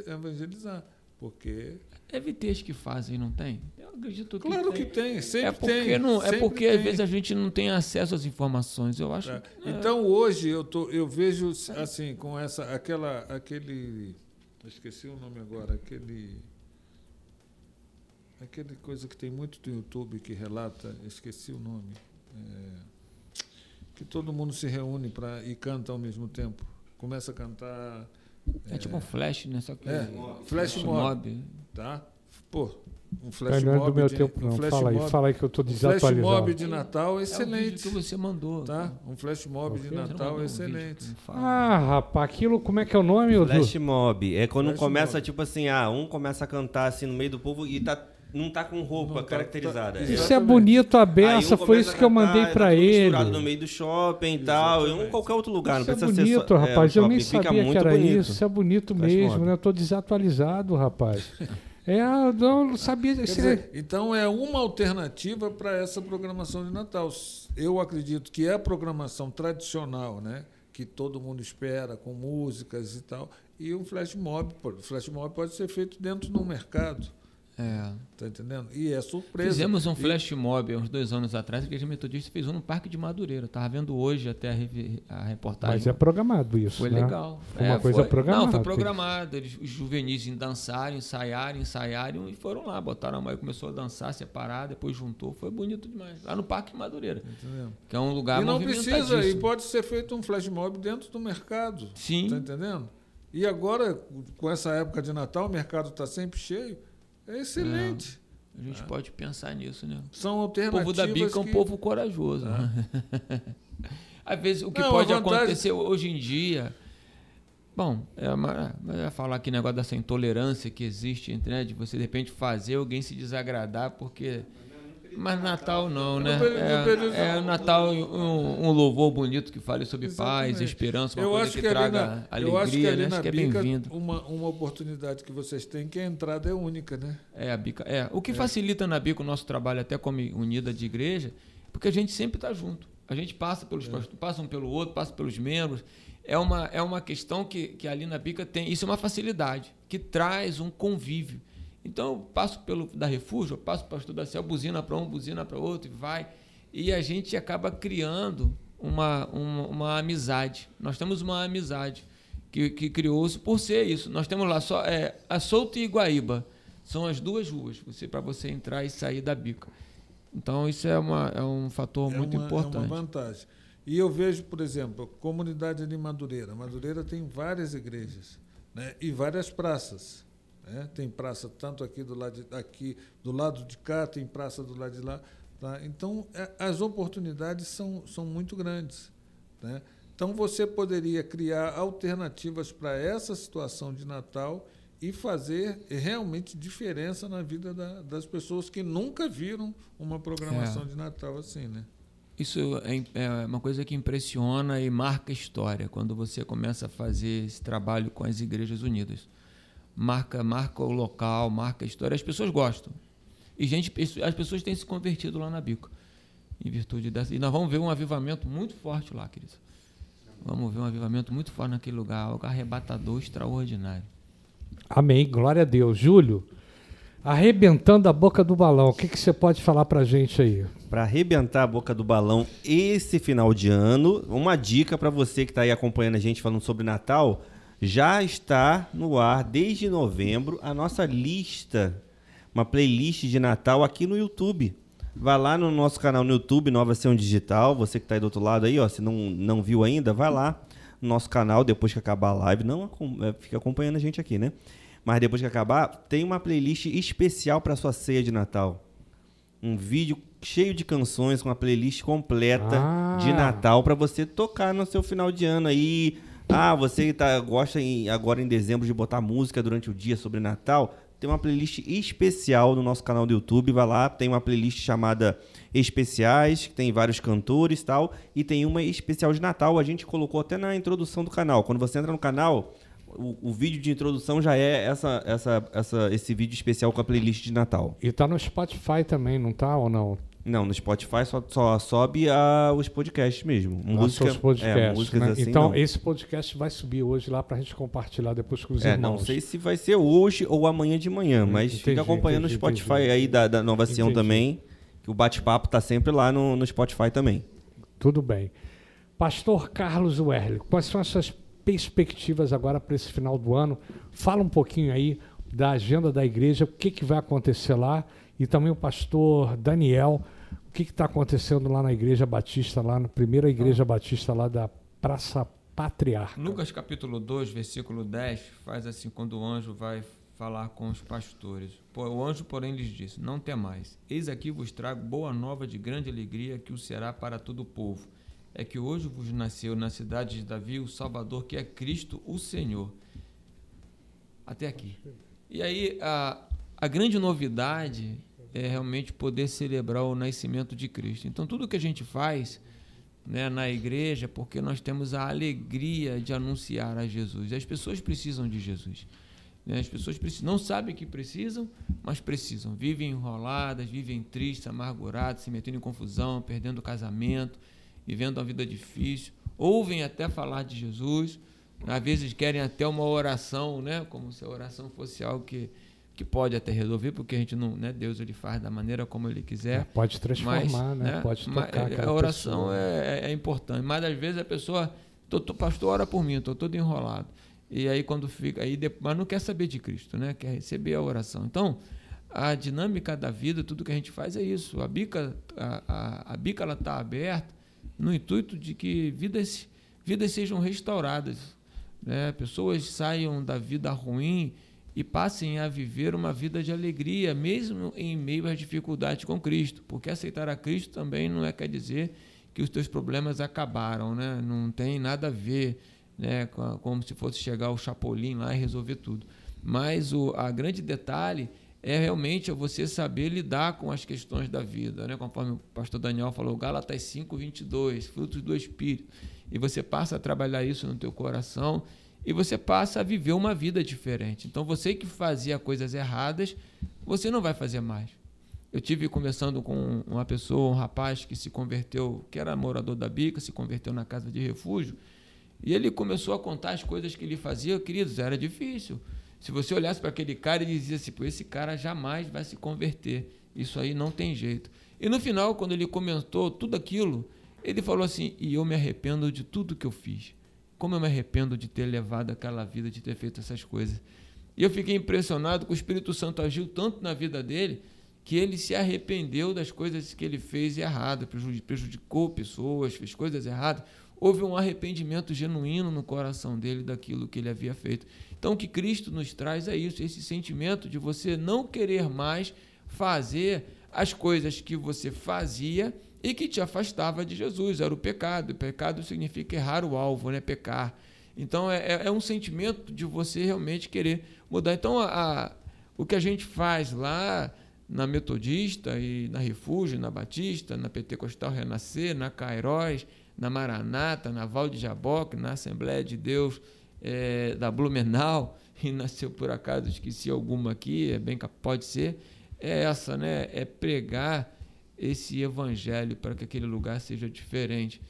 [SPEAKER 3] evangelizar. Porque
[SPEAKER 2] Deve ter as que fazem, não tem? Eu acredito que
[SPEAKER 3] claro
[SPEAKER 2] tem.
[SPEAKER 3] que tem, sempre
[SPEAKER 2] é porque,
[SPEAKER 3] tem.
[SPEAKER 2] não, é
[SPEAKER 3] sempre
[SPEAKER 2] porque às
[SPEAKER 3] tem.
[SPEAKER 2] vezes a gente não tem acesso às informações. Eu acho.
[SPEAKER 3] Tá.
[SPEAKER 2] que- é.
[SPEAKER 3] Então hoje eu tô, eu vejo assim com essa aquela aquele esqueci o nome agora aquele aquele coisa que tem muito do YouTube que relata esqueci o nome é, que todo mundo se reúne para e canta ao mesmo tempo começa a cantar
[SPEAKER 2] É, tipo um flash, né? Só que
[SPEAKER 3] É, flash mob. tá tá um flash
[SPEAKER 1] não é
[SPEAKER 3] mob
[SPEAKER 1] do meu
[SPEAKER 3] de,
[SPEAKER 1] tempo,
[SPEAKER 3] um
[SPEAKER 1] não.
[SPEAKER 3] flash
[SPEAKER 1] Fala aí,
[SPEAKER 3] mob,
[SPEAKER 1] fala aí que eu tô
[SPEAKER 3] um flash
[SPEAKER 1] desatualizado.
[SPEAKER 3] mob de Natal
[SPEAKER 2] É
[SPEAKER 3] excelente
[SPEAKER 2] que você mandou.
[SPEAKER 3] tá um flash mob de
[SPEAKER 2] não
[SPEAKER 3] Natal
[SPEAKER 2] mandou um vídeo
[SPEAKER 3] excelente
[SPEAKER 2] não fala.
[SPEAKER 1] Ah, rapaz, aquilo, como é que é o nome?
[SPEAKER 4] Flash mob. É quando
[SPEAKER 3] Flash
[SPEAKER 4] começa,
[SPEAKER 3] mob.
[SPEAKER 4] tipo assim, ah, um começa a cantar assim no meio do povo e tá, não tá com roupa
[SPEAKER 3] Não tá-
[SPEAKER 4] caracterizada.
[SPEAKER 3] tá-
[SPEAKER 4] É.
[SPEAKER 1] Isso é bonito a beça,
[SPEAKER 4] um
[SPEAKER 1] foi isso que eu mandei
[SPEAKER 4] tá
[SPEAKER 1] pra
[SPEAKER 4] tudo
[SPEAKER 1] ele.
[SPEAKER 4] misturado no meio do shopping e tal, em qualquer outro lugar.
[SPEAKER 1] Isso
[SPEAKER 4] não
[SPEAKER 1] é
[SPEAKER 4] precisa ser
[SPEAKER 1] bonito,
[SPEAKER 4] só, é,
[SPEAKER 1] rapaz.
[SPEAKER 4] um
[SPEAKER 1] eu nem sabia que
[SPEAKER 4] muito
[SPEAKER 1] era
[SPEAKER 4] bonito.
[SPEAKER 1] isso. Isso é bonito
[SPEAKER 4] Flash
[SPEAKER 1] mesmo, né? Eu tô desatualizado, rapaz. É, eu não sabia.
[SPEAKER 3] Dizer, então é uma alternativa para essa programação de Natal. Eu acredito que é a programação tradicional, né? Que todo mundo espera, com músicas e tal. E um flash mob, pô, flash mob pode ser feito dentro de um mercado,
[SPEAKER 2] É.
[SPEAKER 3] tá entendendo? E é surpresa.
[SPEAKER 2] Fizemos um
[SPEAKER 3] E-
[SPEAKER 2] flash mob há uns dois anos atrás, a Igreja Metodista fez um no Parque de Madureira. Estava vendo hoje até a, revi- a reportagem.
[SPEAKER 1] Mas é programado isso.
[SPEAKER 2] Foi
[SPEAKER 1] né?
[SPEAKER 2] legal.
[SPEAKER 1] Foi uma coisa programada.
[SPEAKER 2] Não, foi programado. Eles, os juvenis dançaram, ensaiaram, ensaiaram e foram lá. Botaram a mãe, começou a dançar, separar, depois juntou. Foi bonito demais. Lá no Parque de Madureira,
[SPEAKER 3] Entendeu?
[SPEAKER 2] que é um lugar
[SPEAKER 3] E não precisa, e pode ser feito um flash mob dentro do mercado.
[SPEAKER 2] Sim.
[SPEAKER 3] Tá entendendo? E agora, com essa época de Natal, o mercado está sempre cheio. É excelente.
[SPEAKER 2] A gente pode pensar nisso, né?
[SPEAKER 3] São
[SPEAKER 2] O
[SPEAKER 3] alternativas.
[SPEAKER 2] povo da Bica é um
[SPEAKER 3] que-
[SPEAKER 2] povo corajoso. né? (laughs) Às vezes, o que
[SPEAKER 3] Não,
[SPEAKER 2] pode
[SPEAKER 3] vantagem-
[SPEAKER 2] acontecer hoje em dia. Bom, é uma, ia falar aqui negócio dessa intolerância que existe, né, de você de repente fazer alguém se desagradar porque. Mas Natal não, né? É, é Natal um, um louvor bonito que fale sobre paz,
[SPEAKER 3] Exatamente.
[SPEAKER 2] esperança, uma
[SPEAKER 3] Eu
[SPEAKER 2] coisa
[SPEAKER 3] acho
[SPEAKER 2] que,
[SPEAKER 3] que,
[SPEAKER 2] traga
[SPEAKER 3] na,
[SPEAKER 2] alegria,
[SPEAKER 3] eu acho que ali
[SPEAKER 2] né?
[SPEAKER 3] na
[SPEAKER 2] Acho que é bem-vindo.
[SPEAKER 3] uma, uma oportunidade que vocês têm, que a entrada é única, né?
[SPEAKER 2] É, a bica. É, o que facilita na bica o nosso trabalho até como unida de igreja, porque a gente sempre está junto. A gente passa pelos pastores, passa um pelo outro, passa pelos membros. É uma, é uma questão que, que ali na bica tem. Isso é uma facilidade, que traz um convívio. Então eu passo pelo da refúgio, eu passo pastor da céu, buzina para um, buzina para outro e vai. E a gente acaba criando uma, uma, uma amizade. Nós temos uma amizade que, que criou-se por ser isso. Nós temos lá só é, a Souto e Iguaíba. São as duas ruas você para você entrar e sair da bica. Então isso é, uma, é um fator muito
[SPEAKER 3] é uma,
[SPEAKER 2] importante.
[SPEAKER 3] É uma vantagem. E eu vejo, por exemplo, comunidade de Madureira. Madureira tem várias igrejas né? e várias praças. Né? Tem praça tanto aqui do lado de, aqui, do lado de cá, tem praça do lado de lá. Tá? Então, é, as oportunidades são, são muito grandes. Né? Então, você poderia criar alternativas para essa situação de Natal e fazer realmente diferença na vida da, das pessoas que nunca viram uma programação
[SPEAKER 2] É.
[SPEAKER 3] de Natal assim, né?
[SPEAKER 2] Isso é, é uma coisa que impressiona e marca a história quando você começa a fazer esse trabalho com as igrejas unidas. Marca, marca o local, marca a história. As pessoas gostam. E gente, as pessoas têm se convertido lá na Bico. Em virtude dessa. E nós vamos ver um avivamento muito forte lá, querido. Vamos ver um avivamento muito forte naquele lugar, algo arrebatador, extraordinário.
[SPEAKER 1] Amém, glória a Deus. Júlio, arrebentando a boca do balão, o que, que você pode falar pra gente aí?
[SPEAKER 4] Para arrebentar a boca do balão esse final de ano, uma dica para você que está aí acompanhando a gente falando sobre Natal, já está no ar desde novembro a nossa lista, uma playlist de Natal aqui no YouTube. Vai lá no nosso canal no YouTube, Nova Ação Digital, você que está aí do outro lado aí, ó, se não, não viu ainda, vai lá no nosso canal depois que acabar a live, não é, fica acompanhando a gente aqui, né? Mas depois que acabar, tem uma playlist especial para sua ceia de Natal um vídeo cheio de canções com uma playlist completa
[SPEAKER 1] Ah.
[SPEAKER 4] de Natal para você tocar no seu final de ano aí. Ah, você tá, gosta em- agora em dezembro de botar música durante o dia sobre Natal? Tem uma playlist especial no nosso canal do YouTube, vai lá, tem uma playlist chamada Especiais, que tem vários cantores e tal, e tem uma especial de Natal, a gente colocou até na introdução do canal. Quando você entra no canal, o, o vídeo de introdução já é essa, essa, essa, esse vídeo especial com a playlist de Natal.
[SPEAKER 1] E tá no Spotify também, não tá ou não?
[SPEAKER 4] Não, no Spotify só, só sobe a, os podcasts mesmo. Música,
[SPEAKER 1] os podcasts,
[SPEAKER 4] é,
[SPEAKER 1] né?
[SPEAKER 4] assim,
[SPEAKER 1] então,
[SPEAKER 4] não.
[SPEAKER 1] esse podcast vai subir hoje lá para a gente compartilhar depois com os
[SPEAKER 4] É,
[SPEAKER 1] irmãos.
[SPEAKER 4] não sei se vai ser hoje ou amanhã de manhã, mas
[SPEAKER 1] Entendi,
[SPEAKER 4] fica acompanhando
[SPEAKER 1] entendi,
[SPEAKER 4] o Spotify
[SPEAKER 1] entendi.
[SPEAKER 4] aí da, da Nova Sião também, que o bate-papo tá sempre lá no, no Spotify também.
[SPEAKER 1] Tudo bem. Pastor Carlos Werle, quais são as suas perspectivas agora para esse final do ano? Fala um pouquinho aí da agenda da igreja, o que, que vai acontecer lá, e também o pastor Daniel, que está acontecendo lá na Igreja Batista, lá na primeira Igreja Batista lá da Praça Patriarca.
[SPEAKER 2] Lucas capítulo 2, versículo 10, faz assim quando o anjo vai falar com os pastores. O anjo, porém, lhes disse: Não temais, eis aqui vos trago boa nova de grande alegria que o será para todo o povo. É que hoje vos nasceu na cidade de Davi o Salvador, que é Cristo o Senhor. Até aqui. E aí, a, a grande novidade é realmente poder celebrar o nascimento de Cristo. Então, tudo que a gente faz né, na igreja, porque nós temos a alegria de anunciar a Jesus. As pessoas precisam de Jesus. né? As pessoas precisam, não sabem que precisam, mas precisam. Vivem enroladas, vivem tristes, amarguradas, se metendo em confusão, perdendo o casamento, vivendo uma vida difícil. Ouvem até falar de Jesus, às vezes querem até uma oração, né? como se a oração fosse algo que, que pode até resolver, porque a gente não, né? Deus ele faz da maneira como ele quiser.
[SPEAKER 1] É, pode transformar,
[SPEAKER 2] Mas,
[SPEAKER 1] né? Pode
[SPEAKER 2] mas
[SPEAKER 1] tocar aquela
[SPEAKER 2] A oração
[SPEAKER 1] pessoa.
[SPEAKER 2] é, é importante, mas às vezes a pessoa, tô, tô, pastor, ora por mim, estou todo enrolado. E aí quando fica, aí mas não quer saber de Cristo, né? Quer receber a oração. Então, a dinâmica da vida, tudo que a gente faz é isso. A bica, a, a, a bica ela está aberta no intuito de que vidas, vidas sejam restauradas, né? Pessoas saiam da vida ruim e passem a viver uma vida de alegria, mesmo em meio às dificuldades com Cristo. Porque aceitar a Cristo também não é quer dizer que os teus problemas acabaram, né? Não tem nada a ver, né? Como se fosse chegar o Chapolin lá e resolver tudo. Mas o a grande detalhe é realmente você saber lidar com as questões da vida, né? Conforme o pastor Daniel falou, Gálatas 5, 22, frutos do Espírito. E você passa a trabalhar isso no teu coração e você passa a viver uma vida diferente. Então, você que fazia coisas erradas, você não vai fazer mais. Eu tive conversando com uma pessoa, um rapaz que se converteu, que era morador da Bica, se converteu na casa de refúgio, e ele começou a contar as coisas que ele fazia, queridos, era difícil. Se você olhasse para aquele cara e dizia assim, esse cara jamais vai se converter. Isso aí não tem jeito. E no final, quando ele comentou tudo aquilo, ele falou assim: "E eu me arrependo de tudo que eu fiz. Como eu me arrependo de ter levado aquela vida, de ter feito essas coisas." E eu fiquei impressionado que o Espírito Santo agiu tanto na vida dele que ele se arrependeu das coisas que ele fez errado, prejudi- prejudicou pessoas, fez coisas erradas. Houve um arrependimento genuíno no coração dele daquilo que ele havia feito. Então, o que Cristo nos traz é isso, esse sentimento de você não querer mais fazer as coisas que você fazia e que te afastava de Jesus. Era o pecado. Pecado significa errar o alvo, né? Pecar. Então, é, é- é um sentimento de você realmente querer mudar. Então, a- a- o que a gente faz lá na Metodista e na Refúgio, na Batista, na Pentecostal Renascer, na Cairóis, na Maranata, na Val de Jaboque, na Assembleia de Deus eh, da Blumenau, (laughs) e nasceu por acaso, esqueci alguma aqui, é bem pode ser, é essa, né? É pregar esse evangelho para que aquele lugar seja diferente.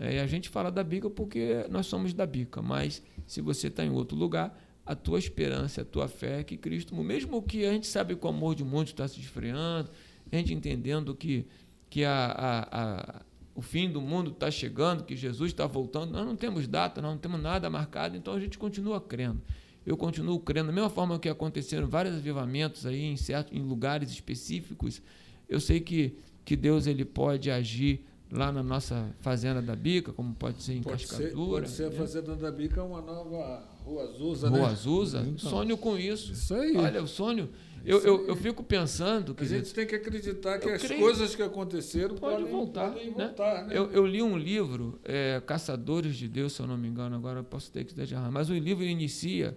[SPEAKER 2] É, e a gente fala da bica porque nós somos da bica, mas se você está em outro lugar, a tua esperança, a tua fé é que Cristo, mesmo que a gente sabe que o amor de muitos está se esfriando, a gente entendendo que, que a, a, a- o fim do mundo está chegando, que Jesus está voltando, nós não temos data, nós não temos nada marcado, então a gente continua crendo. Eu continuo crendo, da mesma forma que aconteceram vários avivamentos aí em, certos, em lugares específicos, eu sei que, que Deus ele pode agir lá na nossa fazenda da Bica, como pode ser em
[SPEAKER 3] Pode ser,
[SPEAKER 2] Cascadura.
[SPEAKER 3] pode ser a
[SPEAKER 2] né?
[SPEAKER 3] Fazenda da Bica uma nova Rua Azusa,
[SPEAKER 2] Rua
[SPEAKER 3] né?
[SPEAKER 2] Azusa,
[SPEAKER 3] Então,
[SPEAKER 2] sonho com isso.
[SPEAKER 3] Isso aí.
[SPEAKER 2] Olha, o sonho. Eu, eu, eu fico pensando,
[SPEAKER 3] a
[SPEAKER 2] querido,
[SPEAKER 3] gente tem que acreditar que as
[SPEAKER 2] creio.
[SPEAKER 3] coisas que aconteceram
[SPEAKER 2] Pode
[SPEAKER 3] podem
[SPEAKER 2] voltar,
[SPEAKER 3] podem
[SPEAKER 2] né?
[SPEAKER 3] voltar, né?
[SPEAKER 2] Eu, eu li um livro, é, Caçadores de Deus, se eu não me engano, agora eu posso ter que estar errado, mas o livro inicia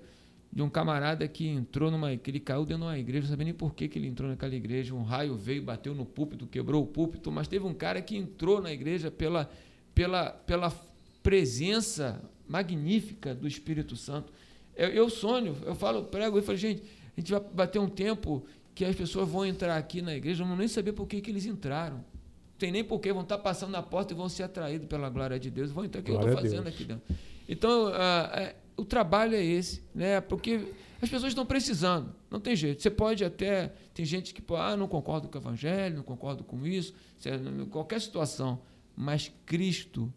[SPEAKER 2] de um camarada que entrou numa. que ele caiu dentro de uma igreja, não sabia nem por que, que ele entrou naquela igreja. Um raio veio, bateu no púlpito, quebrou o púlpito, mas teve um cara que entrou na igreja pela, pela, pela presença magnífica do Espírito Santo. Eu, eu sonho, eu falo, prego, eu falo, gente, a gente vai bater um tempo que as pessoas vão entrar aqui na igreja, não vão nem saber por que, que eles entraram. tem nem porquê, vão estar passando na porta e vão ser atraídos pela glória de Deus. Vão então o que eu estou fazendo aqui dentro. Então, ah, é, o trabalho é esse, né? Porque as pessoas estão precisando, não tem jeito. Você pode até. Tem gente que, ah, não concordo com o evangelho, não concordo com isso, qualquer situação. Mas Cristo,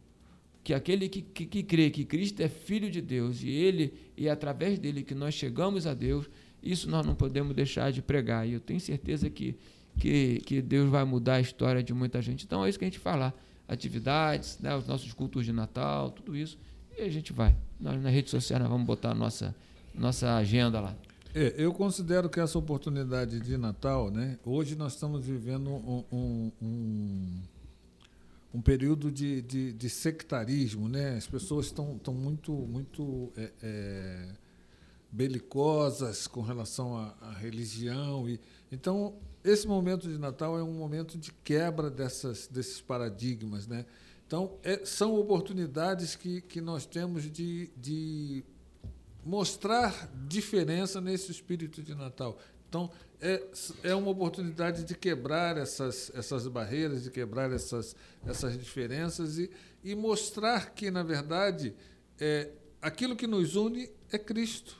[SPEAKER 2] que aquele que, que, que crê que Cristo é filho de Deus e ele e é através dele que nós chegamos a Deus, isso nós não podemos deixar de pregar. E eu tenho certeza que, que, que Deus vai mudar a história de muita gente. Então é isso que a gente falar. Atividades, né, os nossos cultos de Natal, tudo isso. E a gente vai. Nós na rede social nós vamos botar a nossa, nossa agenda lá.
[SPEAKER 3] É, eu considero que essa oportunidade de Natal, né? Hoje nós estamos vivendo um, um, um, um período de, de, de sectarismo, né? As pessoas estão, estão muito, muito é, é, belicosas com relação à, à religião e então esse momento de Natal é um momento de quebra dessas, desses paradigmas, né? Então é, são oportunidades que, que nós temos de, de mostrar diferença nesse espírito de Natal. Então, é, é uma oportunidade de quebrar essas, essas barreiras, de quebrar essas, essas diferenças e, e mostrar que, na verdade, é, aquilo que nos une é Cristo.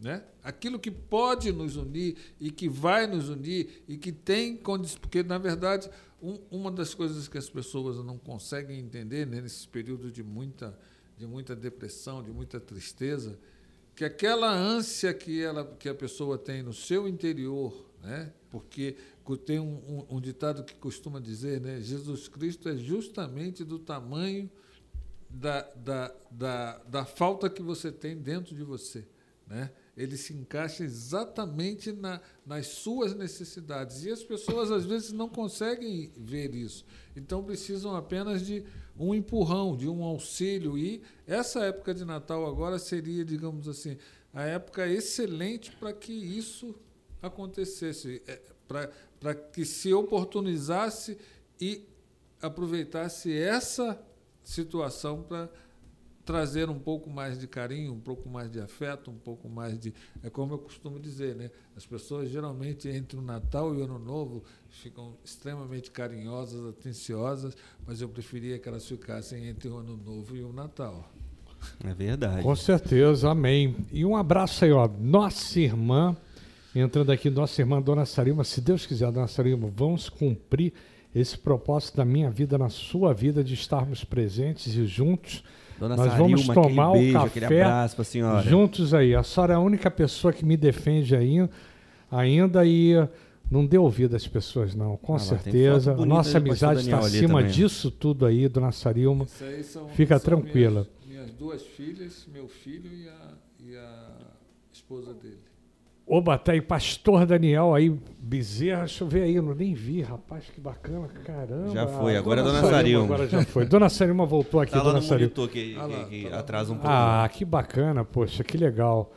[SPEAKER 3] Né? Aquilo que pode nos unir e que vai nos unir e que tem condições. Porque, na verdade, um, uma das coisas que as pessoas não conseguem entender né, nesse período de muita, de muita depressão, de muita tristeza, que aquela ânsia que, ela, que a pessoa tem no seu interior, né? porque tem um, um, um ditado que costuma dizer, né? Jesus Cristo é justamente do tamanho da, da, da, da falta que você tem dentro de você. Né? Ele se encaixa exatamente na, nas suas necessidades. E as pessoas, às vezes, não conseguem ver isso. Então, precisam apenas de um empurrão, de um auxílio. E essa época de Natal agora seria, digamos assim, a época excelente para que isso acontecesse, é, para que se oportunizasse e aproveitasse essa situação para trazer um pouco mais de carinho, um pouco mais de afeto, um pouco mais de. É como eu costumo dizer, né? As pessoas geralmente entre o Natal e o Ano Novo ficam extremamente carinhosas, atenciosas, mas eu preferia que elas ficassem entre o Ano Novo e o Natal.
[SPEAKER 4] É verdade.
[SPEAKER 1] Com certeza, amém. E um abraço aí, ó. Nossa irmã, entrando aqui, nossa irmã Dona Sarima, se Deus quiser, Dona Sarima, vamos cumprir esse propósito da minha vida, na sua vida, de estarmos presentes e juntos.
[SPEAKER 4] Dona
[SPEAKER 1] Nós
[SPEAKER 4] Sarilma,
[SPEAKER 1] vamos tomar
[SPEAKER 4] aquele beijo,
[SPEAKER 1] o
[SPEAKER 4] aquele
[SPEAKER 1] café
[SPEAKER 4] abraço pra senhora.
[SPEAKER 1] juntos aí. A senhora é a única pessoa que me defende aí, ainda e não dê ouvido às pessoas, não. Com
[SPEAKER 4] Ah
[SPEAKER 1] certeza. A nossa amizade está acima
[SPEAKER 4] também.
[SPEAKER 1] disso tudo aí, Dona Sarilma.
[SPEAKER 3] São,
[SPEAKER 1] Fica
[SPEAKER 3] são
[SPEAKER 1] tranquila.
[SPEAKER 3] Minhas, minhas duas filhas, meu filho e a, e a esposa dele.
[SPEAKER 1] Oba, tá aí, Pastor Daniel aí, Bezerra, deixa eu ver aí, eu não nem vi, rapaz, que bacana, caramba.
[SPEAKER 4] Já foi, agora é Dona Sarilma.
[SPEAKER 1] Agora já foi. Dona Sarilma voltou aqui,
[SPEAKER 4] Tá
[SPEAKER 1] Dona Sarilma.
[SPEAKER 4] monitor que,
[SPEAKER 3] Ah lá,
[SPEAKER 4] que- que
[SPEAKER 3] tá
[SPEAKER 4] atrasa um pouco.
[SPEAKER 1] Ah, que bacana, poxa, que legal.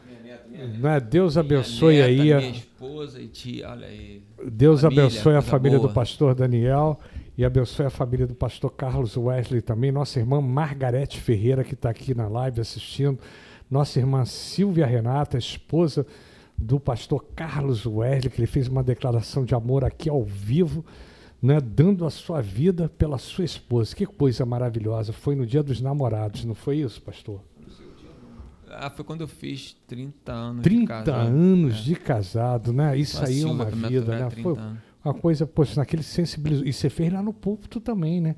[SPEAKER 2] Minha
[SPEAKER 1] Né? Deus abençoe
[SPEAKER 2] Minha
[SPEAKER 1] aí.
[SPEAKER 2] neta,
[SPEAKER 1] a-
[SPEAKER 2] Minha esposa e tia, olha aí.
[SPEAKER 1] Deus
[SPEAKER 2] Família,
[SPEAKER 1] abençoe a família do
[SPEAKER 2] boa.
[SPEAKER 1] pastor Daniel e abençoe a família do pastor Carlos Wesley também, nossa irmã Margarete Ferreira, que está aqui na live assistindo, nossa irmã Silvia Renata, esposa do pastor Carlos Wesley, que ele fez uma declaração de amor aqui ao vivo, né, dando a sua vida pela sua esposa. Que coisa maravilhosa. Foi no dia dos namorados, não foi isso, pastor?
[SPEAKER 2] Ah, foi quando eu fiz 30 anos de
[SPEAKER 1] 30
[SPEAKER 2] casado.
[SPEAKER 1] anos
[SPEAKER 2] É.
[SPEAKER 1] de casado, né? Isso aí é
[SPEAKER 2] Silvia,
[SPEAKER 1] uma vida, né?
[SPEAKER 2] 30
[SPEAKER 1] Foi, uma coisa, poxa, naquele sensibilizou. E você fez lá no púlpito também, né?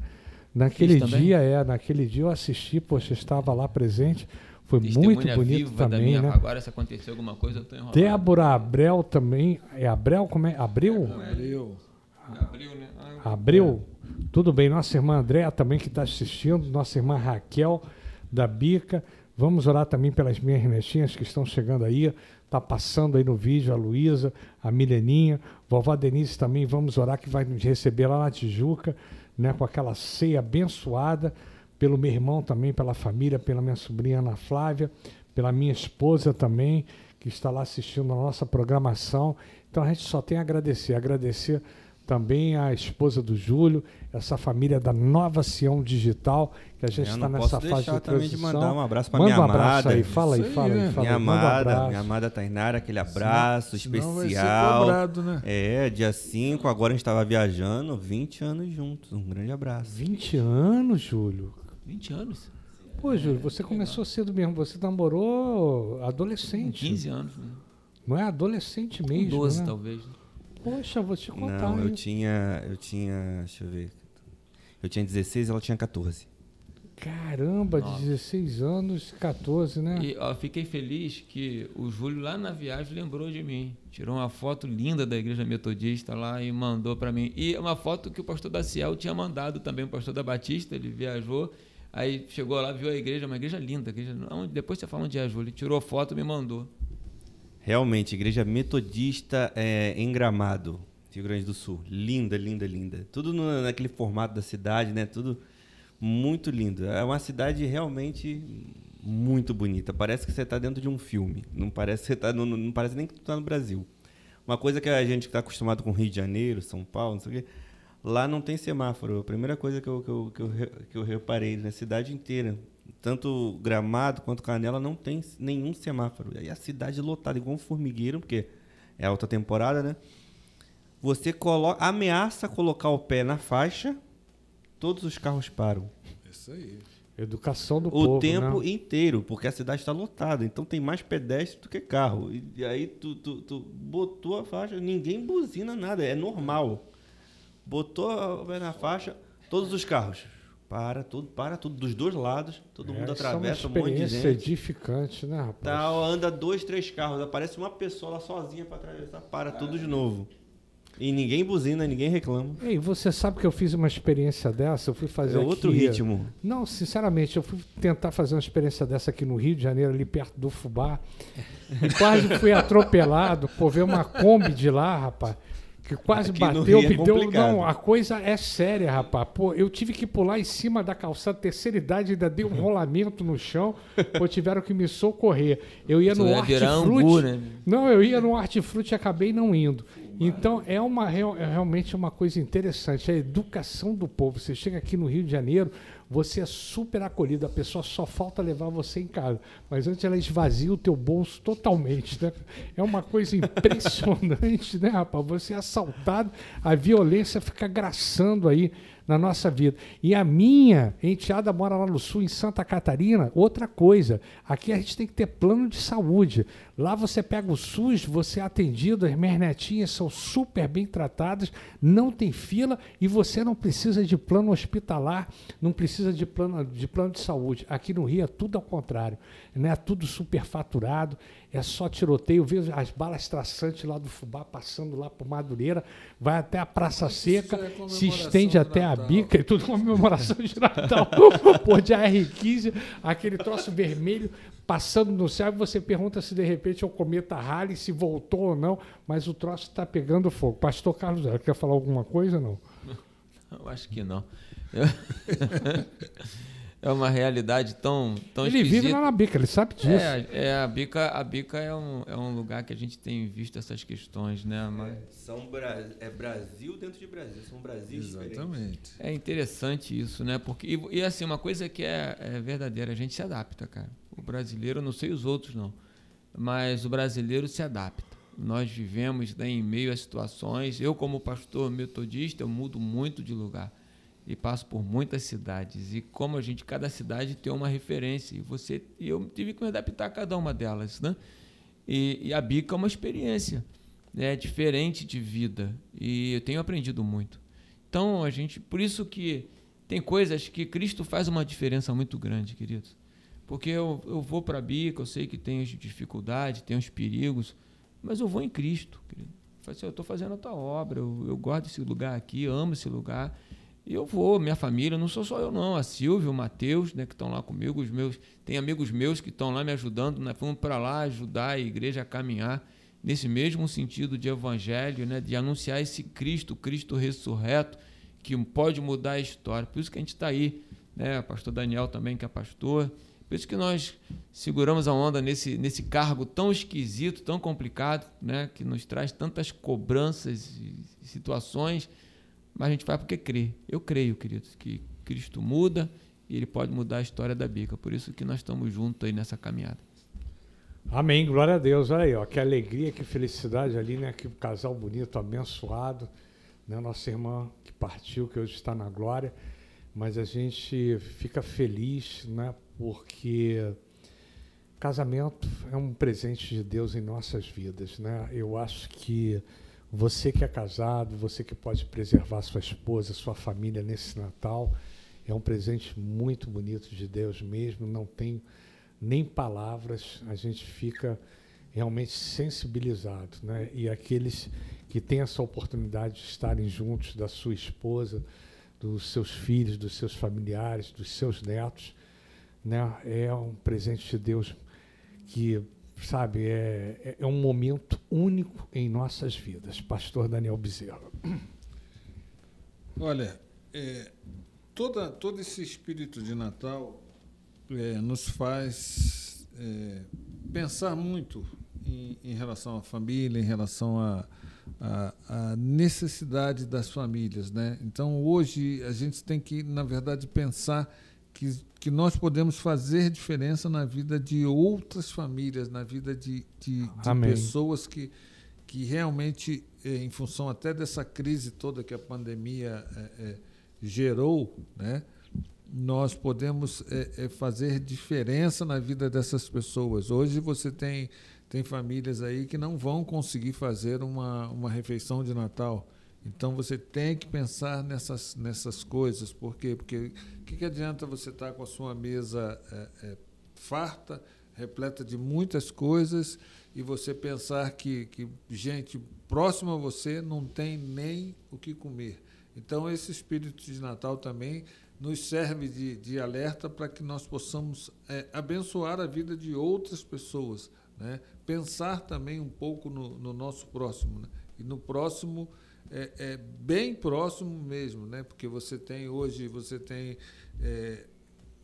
[SPEAKER 1] Naquele dia, é, naquele dia eu assisti, poxa, estava lá presente. Foi muito bonito
[SPEAKER 2] viva da
[SPEAKER 1] também,
[SPEAKER 2] minha,
[SPEAKER 1] né?
[SPEAKER 2] Agora, se acontecer alguma coisa, eu tô enrolado.
[SPEAKER 1] Débora Abreu também. É Abreu? Como é? Abreu?
[SPEAKER 3] Abriu.
[SPEAKER 2] Abriu, né? Ah,
[SPEAKER 1] Abreu? Tudo bem. Nossa irmã Andréa também que está assistindo. Nossa irmã Raquel da Bica. Vamos orar também pelas minhas netinhas que estão chegando aí. Está passando aí no vídeo a Luísa, a Mileninha. Vovó Denise também. Vamos orar que vai nos receber lá na Tijuca, né, com aquela ceia abençoada. Pelo meu irmão também, pela família, pela minha sobrinha Ana Flávia, pela minha esposa também, que está lá assistindo a nossa programação. Então a gente só tem a agradecer. Agradecer também a esposa do Júlio, essa família da Nova Sião Digital, que a gente
[SPEAKER 4] Eu
[SPEAKER 1] está nessa
[SPEAKER 4] posso
[SPEAKER 1] fase de
[SPEAKER 4] também de
[SPEAKER 1] transição.
[SPEAKER 4] mandar um abraço
[SPEAKER 1] Manda
[SPEAKER 4] minha
[SPEAKER 1] um abraço
[SPEAKER 4] amada.
[SPEAKER 1] aí, fala aí,
[SPEAKER 3] aí,
[SPEAKER 1] fala aí, fala
[SPEAKER 4] Minha
[SPEAKER 1] aí. Um
[SPEAKER 4] amada,
[SPEAKER 1] abraço.
[SPEAKER 4] minha amada Tainara, aquele abraço
[SPEAKER 3] Senão vai ser
[SPEAKER 4] especial.
[SPEAKER 3] cobrado, né?
[SPEAKER 4] É, dia 5, agora a gente tava viajando, 20 anos juntos. Um grande abraço.
[SPEAKER 1] 20 anos, Júlio.
[SPEAKER 2] 20 anos.
[SPEAKER 1] Pô, Júlio, você começou cedo mesmo. Você namorou adolescente.
[SPEAKER 2] 15 anos. Né?
[SPEAKER 1] Não é adolescente
[SPEAKER 2] Com
[SPEAKER 1] mesmo,
[SPEAKER 2] 12,
[SPEAKER 1] né?
[SPEAKER 2] talvez. né?
[SPEAKER 1] Poxa, vou te contar.
[SPEAKER 4] Não, eu
[SPEAKER 1] hein?
[SPEAKER 4] tinha. Eu tinha. Deixa eu ver. Eu tinha 16 e ela tinha 14.
[SPEAKER 1] Caramba,
[SPEAKER 2] Nossa.
[SPEAKER 1] 16 anos, 14, né?
[SPEAKER 2] E ó, fiquei feliz que o Júlio lá na viagem lembrou de mim. Tirou uma foto linda da igreja metodista lá e mandou para mim. E uma foto que o pastor da Ciel tinha mandado também, o pastor da Batista, ele viajou. Aí chegou lá, viu a igreja, uma igreja linda. Igreja, depois você fala onde é, Júlio. Ele tirou foto e me mandou.
[SPEAKER 4] Realmente, igreja metodista é, em Gramado, Rio Grande do Sul. Linda, linda, linda. Tudo no- naquele formato da cidade, né? Tudo muito lindo. É uma cidade realmente muito bonita. Parece que você está dentro de um filme. Não parece que você tá no, não parece nem que tu está no Brasil. Uma coisa que a gente está acostumado com Rio de Janeiro, São Paulo, não sei o quê, lá não tem semáforo. A primeira coisa que eu, que eu, que eu, que eu reparei na cidade inteira, tanto Gramado quanto Canela, não tem nenhum semáforo. E a cidade lotada, igual um formigueiro, porque é alta temporada, né? Você coloca, ameaça colocar o pé na faixa, todos os carros param.
[SPEAKER 3] Isso aí.
[SPEAKER 1] Educação do
[SPEAKER 4] o
[SPEAKER 1] povo,
[SPEAKER 4] tempo
[SPEAKER 1] né?
[SPEAKER 4] inteiro, porque a cidade está lotada. Então tem mais pedestre do que carro. E, e aí tu, tu, tu botou a faixa, ninguém buzina nada, é normal. Botou na faixa, todos os carros. Para tudo, para tudo, dos dois lados, todo mundo
[SPEAKER 1] É, isso é uma
[SPEAKER 4] atravessa, um monte de gente.
[SPEAKER 1] edificante, né, rapaz?
[SPEAKER 4] Tá, anda dois, três carros, aparece uma pessoa lá sozinha para atravessar, para tudo de novo. E ninguém buzina, ninguém reclama.
[SPEAKER 1] Ei, você sabe que eu fiz uma experiência dessa? Eu fui fazer
[SPEAKER 4] É outro
[SPEAKER 1] aqui-
[SPEAKER 4] ritmo.
[SPEAKER 1] Não, sinceramente, eu fui tentar fazer uma experiência dessa aqui no Rio de Janeiro, ali perto do Fubá. E quase fui atropelado por ver uma Kombi de lá, rapaz. Que quase
[SPEAKER 4] Aqui
[SPEAKER 1] bateu,
[SPEAKER 4] é
[SPEAKER 1] deu.
[SPEAKER 4] complicado.
[SPEAKER 1] Não, a coisa é séria, rapaz. Pô, eu tive que pular em cima da calçada, terceira idade, ainda dei um (laughs) rolamento no chão, pô, tiveram que me socorrer. Eu ia
[SPEAKER 2] Você
[SPEAKER 1] no
[SPEAKER 2] angu,
[SPEAKER 1] hortifruti.
[SPEAKER 2] né?
[SPEAKER 1] Não, eu ia no hortifruti e acabei não indo. Então, é, uma, real- é realmente uma coisa interessante, a educação do povo. Você chega aqui no Rio de Janeiro, você é super acolhido, a pessoa só falta levar você em casa. Mas antes ela esvazia o teu bolso totalmente, né? É uma coisa impressionante, (laughs) né, rapaz? Você é assaltado, a violência fica graçando aí na nossa vida. E a minha enteada mora lá no sul, em Santa Catarina, outra coisa. Aqui a gente tem que ter plano de saúde. Lá você pega o SUS, você é atendido, as minhas netinhas são super bem tratadas, não tem fila e você não precisa de plano hospitalar, não precisa de plano de, plano de saúde. Aqui no Rio é tudo ao contrário. Né? Tudo superfaturado, é só tiroteio. Vejo as balas traçantes lá do Fubá passando lá por Madureira, vai até a Praça Seca,
[SPEAKER 3] é
[SPEAKER 1] se
[SPEAKER 3] comemoração
[SPEAKER 1] estende até a. bica e tudo comemoração de Natal. (laughs) Pô, de AR-15, aquele troço vermelho passando no céu e você pergunta se de repente é o cometa Halley, se voltou ou não, mas o troço está pegando fogo. Pastor Carlos, quer falar alguma coisa não?
[SPEAKER 2] Eu acho que não. Eu- (laughs) é uma realidade tão, tão
[SPEAKER 1] ele
[SPEAKER 2] esquisita.
[SPEAKER 1] vive lá na bica, ele sabe disso.
[SPEAKER 2] É, é, a Bica, a Bica é, um, é um lugar que a gente tem visto essas questões, né? Mas
[SPEAKER 4] São Bra- é Brasil dentro de Brasil, são Brasil
[SPEAKER 3] Exatamente.
[SPEAKER 2] é interessante isso, né? Porque, e, e, assim, uma coisa que é, é verdadeira, a gente se adapta, cara. O brasileiro, eu não sei os outros não, mas o brasileiro se adapta. Nós vivemos né, em meio a situações. Eu, como pastor metodista, eu mudo muito de lugar e passo por muitas cidades. E como a gente, cada cidade tem uma referência. E você, e eu tive que me adaptar a cada uma delas, né? E, e a bica é uma experiência, né? diferente de vida. E eu tenho aprendido muito. Então a gente, por isso que tem coisas que Cristo faz uma diferença muito grande, queridos. Porque eu, eu vou para a bica, eu sei que tem as dificuldades, tem os perigos, mas eu vou em Cristo, querido. Assim, Eu estou fazendo a tua obra, eu, eu gosto desse lugar aqui, amo esse lugar. E eu vou, minha família, não sou só eu não, a Silvia, o Matheus, né, que estão lá comigo, os meus, tem amigos meus que estão lá me ajudando, né, fomos para lá ajudar a igreja a caminhar nesse mesmo sentido de evangelho, né, de anunciar esse Cristo, Cristo ressurreto, que pode mudar a história. Por isso que a gente está aí, né, pastor Daniel também, que é pastor, Por isso que nós seguramos a onda nesse, nesse cargo tão esquisito, tão complicado, né? que nos traz tantas cobranças e situações, mas a gente vai porque crê. Eu creio, queridos, que Cristo muda e ele pode mudar a história da bica. Por isso que nós estamos juntos aí nessa caminhada.
[SPEAKER 1] Amém, glória a Deus. Olha aí, ó, que alegria, que felicidade ali, né? Que casal bonito, abençoado, né? Nossa irmã que partiu, que hoje está na glória. Mas a gente fica feliz, né? Porque casamento é um presente de Deus em nossas vidas, né? Eu acho que você que é casado, você que pode preservar sua esposa, sua família nesse Natal, é um presente muito bonito de Deus mesmo. Não tem nem palavras, a gente fica realmente sensibilizado, né? E aqueles que têm essa oportunidade de estarem juntos da sua esposa, dos seus filhos, dos seus familiares, dos seus netos, né? É um presente de Deus que sabe, é, é um momento único em nossas vidas. Pastor Daniel Bezerra.
[SPEAKER 3] Olha, é, toda, todo esse espírito de Natal é, nos faz é, pensar muito em, em, relação à família, em relação à a, a, a, necessidade das famílias. Né? Então, hoje, a gente tem que, na verdade, pensar que que nós podemos fazer diferença na vida de outras famílias, na vida de, de, de pessoas que, que realmente, eh, em função até dessa crise toda que a pandemia é, é, gerou, né, nós podemos é, fazer diferença na vida dessas pessoas. Hoje você tem, tem famílias aí que não vão conseguir fazer uma, uma refeição de Natal então você tem que pensar nessas, nessas coisas. Por quê? Porque o que, que adianta você estar tá com a sua mesa é, é, farta, repleta de muitas coisas, e você pensar que, que gente próxima a você não tem nem o que comer. Então esse espírito de Natal também nos serve de, de alerta para que nós possamos é, abençoar a vida de outras pessoas. Né? Pensar também um pouco no, no nosso próximo. Né? E no próximo é, é, bem próximo mesmo, né? Porque você tem hoje você tem é,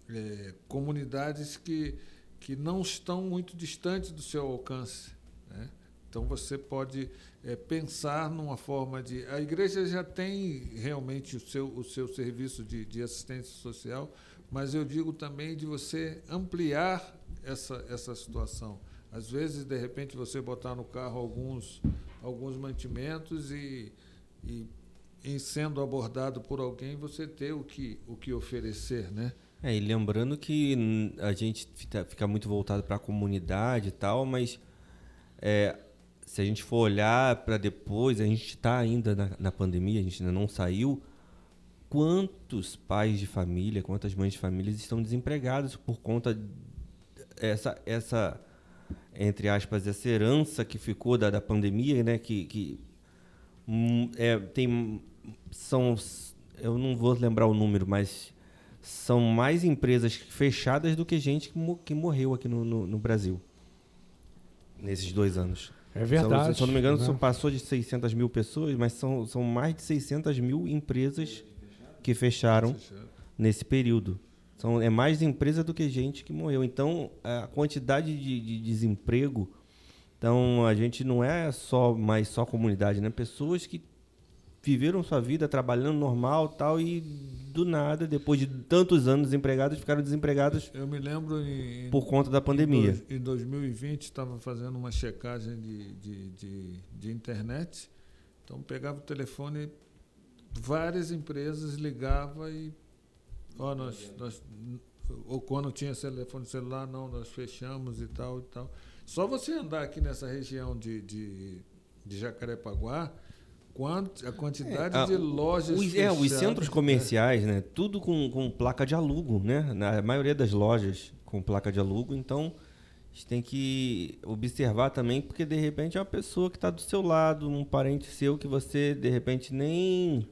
[SPEAKER 3] é, comunidades que, que não estão muito distantes do seu alcance, né? Então você pode é, pensar numa forma de a igreja já tem realmente o seu o seu serviço de, de assistência social, mas eu digo também de você ampliar essa essa situação. Às vezes, de repente, você botar no carro alguns alguns mantimentos e e em sendo abordado por alguém você ter o que o que oferecer, né?
[SPEAKER 4] É, e lembrando que a gente fica muito voltado para a comunidade e tal, mas é, se a gente for olhar para depois, a gente está ainda na, na, pandemia, a gente ainda não saiu. Quantos pais de família, quantas mães de família estão desempregados por conta essa essa entre aspas essa herança que ficou da, da pandemia, né? Que, que é, tem são eu não vou lembrar o número, mas são mais empresas fechadas do que gente que, que morreu aqui no, no, no, Brasil nesses dois anos.
[SPEAKER 1] É verdade.
[SPEAKER 4] Se, se eu não me engano, né? passou de 600 mil pessoas, mas são, são mais de 600 mil empresas que fecharam nesse período. São, é mais empresa do que gente que morreu. Então, a quantidade de, de desemprego então a gente não é só mais só comunidade, né? Pessoas que viveram sua vida trabalhando normal tal e do nada depois de tantos anos desempregados ficaram desempregados
[SPEAKER 3] eu me lembro em,
[SPEAKER 4] por conta da pandemia.
[SPEAKER 3] em, em 2020 estava fazendo uma checagem de, de, de, de, internet. Então pegava o telefone várias empresas ligava e ó nós, nós ou quando tinha telefone celular não nós fechamos e tal e tal só você andar aqui nessa região de, de, de Jacarepaguá, quanto, a quantidade é, de lojas.
[SPEAKER 4] Os, é, os centros comerciais, né? Tudo com, com placa de alugo, né? Na maioria das lojas com placa de alugo, então a gente tem que observar também, porque de repente é uma pessoa que está do seu lado, um parente seu que você de repente nem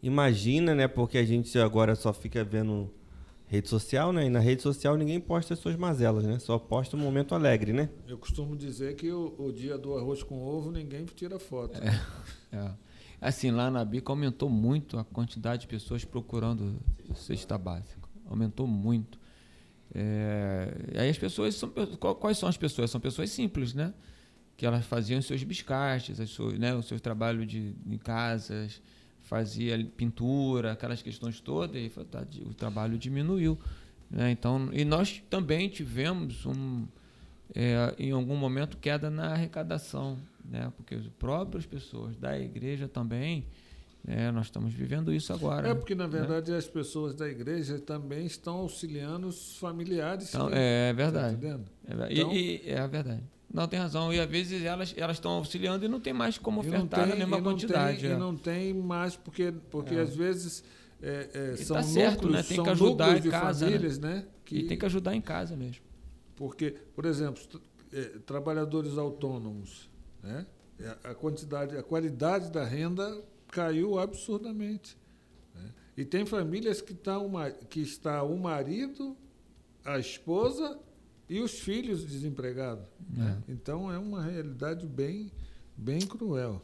[SPEAKER 4] imagina, né? Porque a gente agora só fica vendo Rede social, né? E na rede social ninguém posta as suas mazelas, né? Só posta um momento alegre, né?
[SPEAKER 3] Eu costumo dizer que o, o dia do arroz com ovo ninguém tira foto.
[SPEAKER 2] É, é. Assim, lá na Bica aumentou muito a quantidade de pessoas procurando cesta básica. Aumentou muito. É, aí as pessoas são quais são as pessoas? São pessoas simples, né? Que elas faziam seus biscates, as suas, né, o seu trabalho de em casas, fazia pintura, aquelas questões todas, e tá, o trabalho diminuiu. Né? Então, e nós também tivemos um, é, em algum momento queda na arrecadação, né? porque as próprias pessoas da igreja também, né? nós estamos vivendo isso agora.
[SPEAKER 3] É porque, na né? verdade, né? as pessoas da igreja também estão auxiliando os familiares.
[SPEAKER 2] Então, é, é verdade. Tá é, então, e, e, é verdade. Não, tem razão. E às vezes elas elas estão auxiliando e não tem mais como ofertar tem, na mesma quantidade.
[SPEAKER 3] Tem, é. E não tem mais, porque, porque é. às vezes é, é, são
[SPEAKER 2] tá certo,
[SPEAKER 3] núcleos,
[SPEAKER 2] né? Tem que ajudar
[SPEAKER 3] em
[SPEAKER 2] casa,
[SPEAKER 3] né? famílias, né? né?
[SPEAKER 2] Que, e tem que ajudar em casa mesmo.
[SPEAKER 3] Porque, por exemplo, é, trabalhadores autônomos, né? É, a quantidade, a qualidade da renda caiu absurdamente. Né? E tem famílias que, tá uma, que está o marido, a esposa e os filhos desempregados. Né? É. Então é uma realidade bem, bem cruel.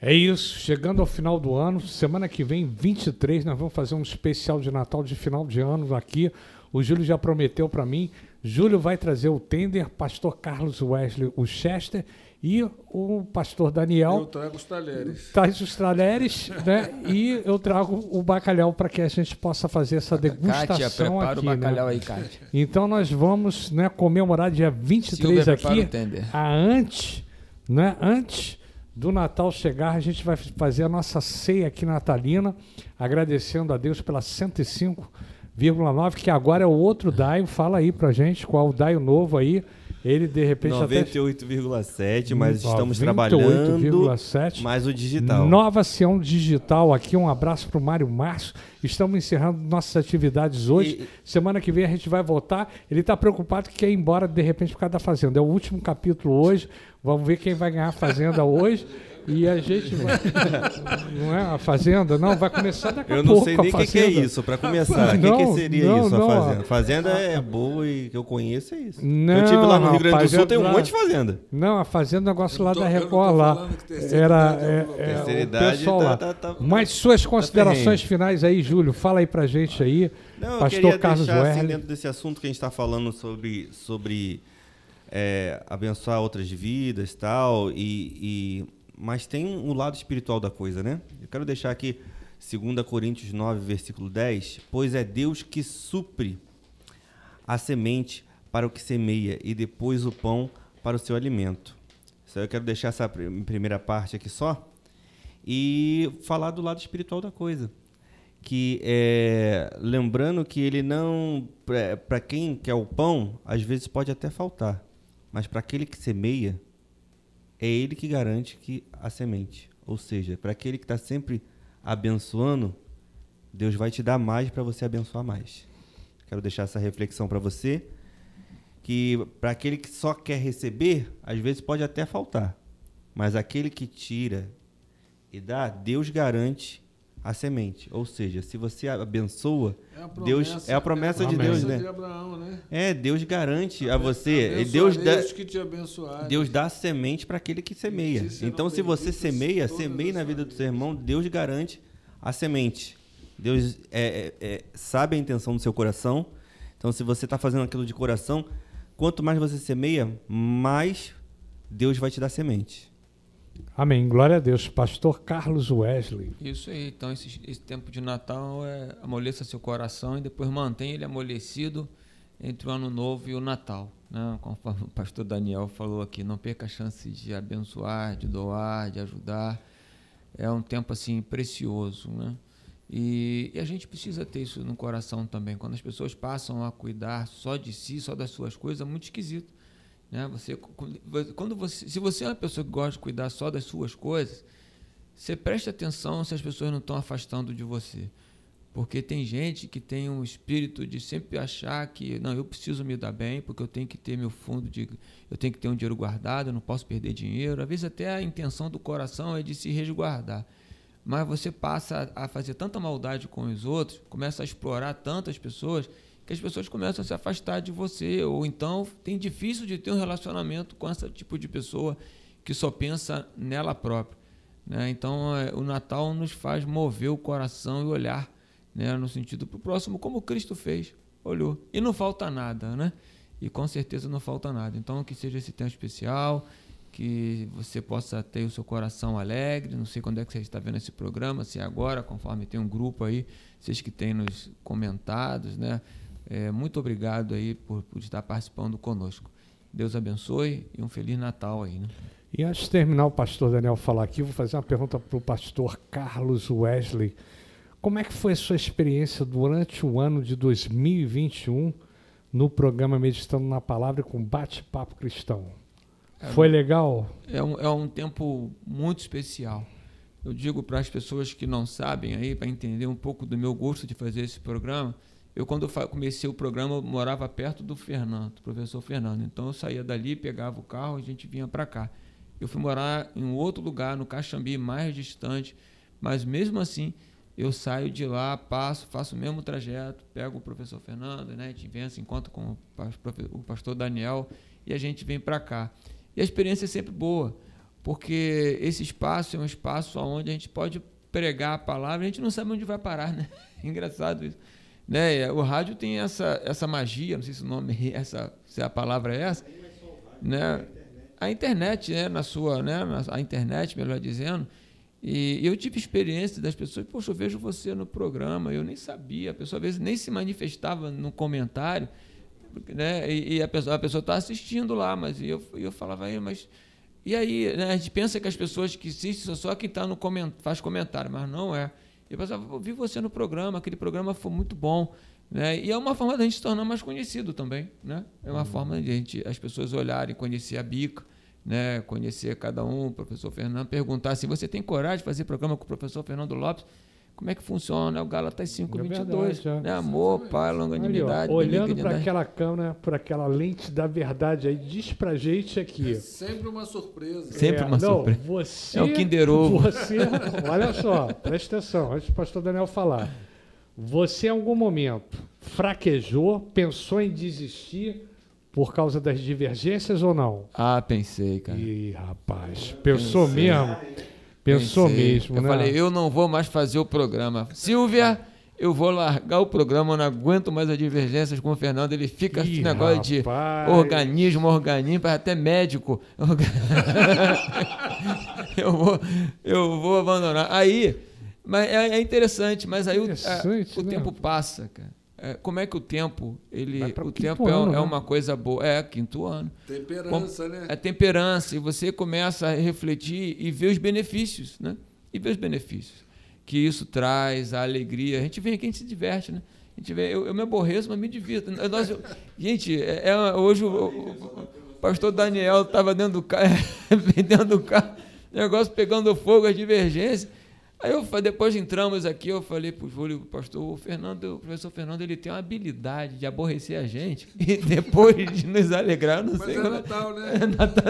[SPEAKER 1] É isso, chegando ao final do ano, semana que vem, 23, nós vamos fazer um especial de Natal de final de ano aqui. O Júlio já prometeu para mim. Júlio vai trazer o Tender, pastor Carlos Wesley, o Chester e o pastor Daniel.
[SPEAKER 3] Eu trago os talheres.
[SPEAKER 1] Traz os talheres, né? E eu trago o bacalhau para que a gente possa fazer essa degustação Kátia, prepara aqui.
[SPEAKER 2] o bacalhau
[SPEAKER 1] né?
[SPEAKER 2] aí, Kátia.
[SPEAKER 1] Então nós vamos né, comemorar dia 23 Silvia, aqui. A antes, né? Antes do Natal chegar, a gente vai fazer a nossa ceia aqui natalina, agradecendo a Deus pela 105,9, que agora é o outro DAIO. Fala aí pra gente qual o DAIO novo aí. Ele de repente
[SPEAKER 4] 98,7, mas estamos trabalhando mais o digital.
[SPEAKER 1] Nova Sião Digital aqui, um abraço para o Mário Márcio. Estamos encerrando nossas atividades hoje. E... Semana que vem a gente vai voltar. Ele está preocupado que quer ir embora de repente por causa da Fazenda. É o último capítulo hoje. Vamos ver quem vai ganhar a Fazenda (laughs) hoje. E a gente vai. (laughs) não é a Fazenda? Não, vai começar daqui a pouco.
[SPEAKER 4] Eu não sei nem o que, que, é isso, para começar. O que, que, seria não, isso, não, a Fazenda? Fazenda é boa e que eu conheço é isso.
[SPEAKER 1] Não,
[SPEAKER 4] eu tive lá no Rio Grande do Sul, tem um monte de Fazenda.
[SPEAKER 1] Não, a Fazenda é um negócio lá da Record lá. Era. É, é, o pessoal tá, lá. Tá, tá, Mas suas tá considerações finais aí, Júlio, fala aí pra gente aí.
[SPEAKER 4] Não, Pastor eu queria Carlos deixar, assim, dentro desse assunto que a gente está falando sobre. sobre é, abençoar outras vidas tal, e, e mas tem um lado espiritual da coisa, né? Eu quero deixar aqui 2 Coríntios 9, versículo 10, pois é Deus que supre a semente para o que semeia e depois o pão para o seu alimento. Eu quero deixar essa primeira parte aqui só e falar do lado espiritual da coisa. Que é, lembrando que ele não, para quem quer o pão, às vezes pode até faltar, mas para aquele que semeia, é ele que garante que a semente. Ou seja, para aquele que está sempre abençoando, Deus vai te dar mais para você abençoar mais. Quero deixar essa reflexão para você, que para aquele que só quer receber, às vezes pode até faltar, mas aquele que tira e dá, Deus garante a semente. Ou seja, se você abençoa, é promessa, Deus é a promessa, é a de Deus, né? De Abraão, né? É, Deus garante a, a você, Deus dá
[SPEAKER 3] que te abençoar.
[SPEAKER 4] Deus dá a semente para aquele que semeia. Então, se você semeia, semeia na vida do seu irmão, Deus garante a semente. Deus é, é, é, sabe a intenção do seu coração. Então, se você está fazendo aquilo de coração, quanto mais você semeia, mais Deus vai te dar semente.
[SPEAKER 1] Amém. Glória a Deus. Pastor Carlos Wesley.
[SPEAKER 2] Isso aí. Então, esse, esse tempo de Natal é amoleça seu coração e depois mantenha ele amolecido entre o Ano Novo e o Natal. Né? Conforme o pastor Daniel falou aqui, não perca a chance de abençoar, de doar, de ajudar. É um tempo assim precioso, né? E, e, a gente precisa ter isso no coração também. Quando as pessoas passam a cuidar só de si, só das suas coisas, é muito esquisito. Né? Você, quando você, se você é uma pessoa que gosta de cuidar só das suas coisas, você preste atenção se as pessoas não estão afastando de você. Porque tem gente que tem um espírito de sempre achar que, não, eu preciso me dar bem, porque eu tenho que ter meu fundo de. Eu tenho que ter um dinheiro guardado, eu não posso perder dinheiro. Às vezes, até a intenção do coração é de se resguardar. Mas você passa a fazer tanta maldade com os outros, começa a explorar tantas pessoas, que as pessoas começam a se afastar de você, ou então tem difícil de ter um relacionamento com esse tipo de pessoa que só pensa nela própria. Né? Então, é, o Natal nos faz mover o coração e olhar né, no sentido para o próximo, como Cristo fez. olhou. E não falta nada, né? E com certeza não falta nada. Então, que seja esse tempo especial, que você possa ter o seu coração alegre. Não sei quando é que você está vendo esse programa, se é agora, conforme tem um grupo aí, vocês que têm nos comentados, né? É, muito obrigado aí por, por estar participando conosco. Deus abençoe e um Feliz Natal aí, né?
[SPEAKER 1] E antes de terminar o pastor Daniel falar aqui, vou fazer uma pergunta para o pastor Carlos Wesley. Como é que foi a sua experiência durante o ano de 2021 no programa Meditando na Palavra com Bate-Papo Cristão? É, foi legal?
[SPEAKER 2] É um, é um tempo muito especial. Eu digo para as pessoas que não sabem aí, para entender um pouco do meu gosto de fazer esse programa, eu, quando comecei o programa, eu morava perto do Fernando, do professor Fernando. Então, eu saía dali, pegava o carro e a gente vinha para cá. Eu fui morar em um outro lugar, no Caxambi, mais distante, mas mesmo assim, eu saio de lá, passo, faço o mesmo trajeto, pego o professor Fernando, né, a gente vem, se encontra com o pastor Daniel e a gente vem para cá. E a experiência é sempre boa, porque esse espaço é um espaço onde a gente pode pregar a palavra, a gente não sabe onde vai parar, né? (laughs) Engraçado isso. Né? O rádio tem essa, essa magia, não sei se o nome (laughs) essa, se a palavra é essa, né? A internet, né, na sua, né, a internet, melhor dizendo, e eu tive experiência das pessoas, poxa, eu vejo você no programa, eu nem sabia, a pessoa às vezes nem se manifestava no comentário, né? E, e a pessoa a pessoa está assistindo lá, mas eu eu falava aí, mas e aí, né, a gente pensa que as pessoas que assistem só quem está no coment, faz comentário, mas não é. E eu pensava, eu vi você no programa, aquele programa foi muito bom. Né? E é uma forma da gente se tornar mais conhecido também. Né? É uma uhum. forma de a gente, as pessoas olharem, conhecer a Bica, né? conhecer cada um, o professor Fernando, perguntar se você tem coragem de fazer programa com o professor Fernando Lopes. Como é que funciona? O Galatas 522. É né? Amor, pai, longanimidade.
[SPEAKER 1] olhando para aquela câmera, por aquela lente da verdade aí, diz pra gente aqui. É
[SPEAKER 3] sempre uma surpresa.
[SPEAKER 2] Sempre é, uma não, surpresa.
[SPEAKER 1] Você,
[SPEAKER 2] é o Kinder Ovo.
[SPEAKER 1] Você, olha só, presta atenção, antes do pastor Daniel falar. Você, em algum momento, fraquejou, pensou em desistir por causa das divergências ou não?
[SPEAKER 2] Ah, pensei, cara.
[SPEAKER 1] Ih, rapaz, pensou pensei. mesmo? Pensou Pensei. mesmo,
[SPEAKER 2] eu
[SPEAKER 1] né?
[SPEAKER 2] Eu falei, eu não vou mais fazer o programa. Silvia, eu vou largar o programa, eu não aguento mais as divergências com o Fernando. Ele fica Ih, esse negócio rapaz. de organismo, organismo, até médico. (laughs) eu, vou, eu vou abandonar. Aí, mas é, é interessante, mas aí interessante, o, a, o né? tempo passa, cara. É, como é que o tempo ele o tempo é, ano, é, né? uma coisa boa? É quinto ano.
[SPEAKER 3] Temperança
[SPEAKER 2] Com,
[SPEAKER 3] né?
[SPEAKER 2] é temperança e você começa a refletir e ver os benefícios né? E ver os benefícios que isso traz a alegria. A gente vem aqui a gente se diverte né? A gente vê, eu, eu me aborreço mas me divirto. Nós, eu, gente é, é hoje o, o, o, pastor Daniel estava dentro do carro (laughs) dentro do carro negócio pegando fogo as divergências Aí eu, depois entramos aqui, eu falei para o Júlio, pastor, o Fernando, o professor Fernando, ele tem uma habilidade de aborrecer a gente (laughs) e depois de nos alegrar, não
[SPEAKER 3] Mas
[SPEAKER 2] sei
[SPEAKER 3] é
[SPEAKER 2] como.
[SPEAKER 3] Natal, né? (laughs)
[SPEAKER 2] É Natal,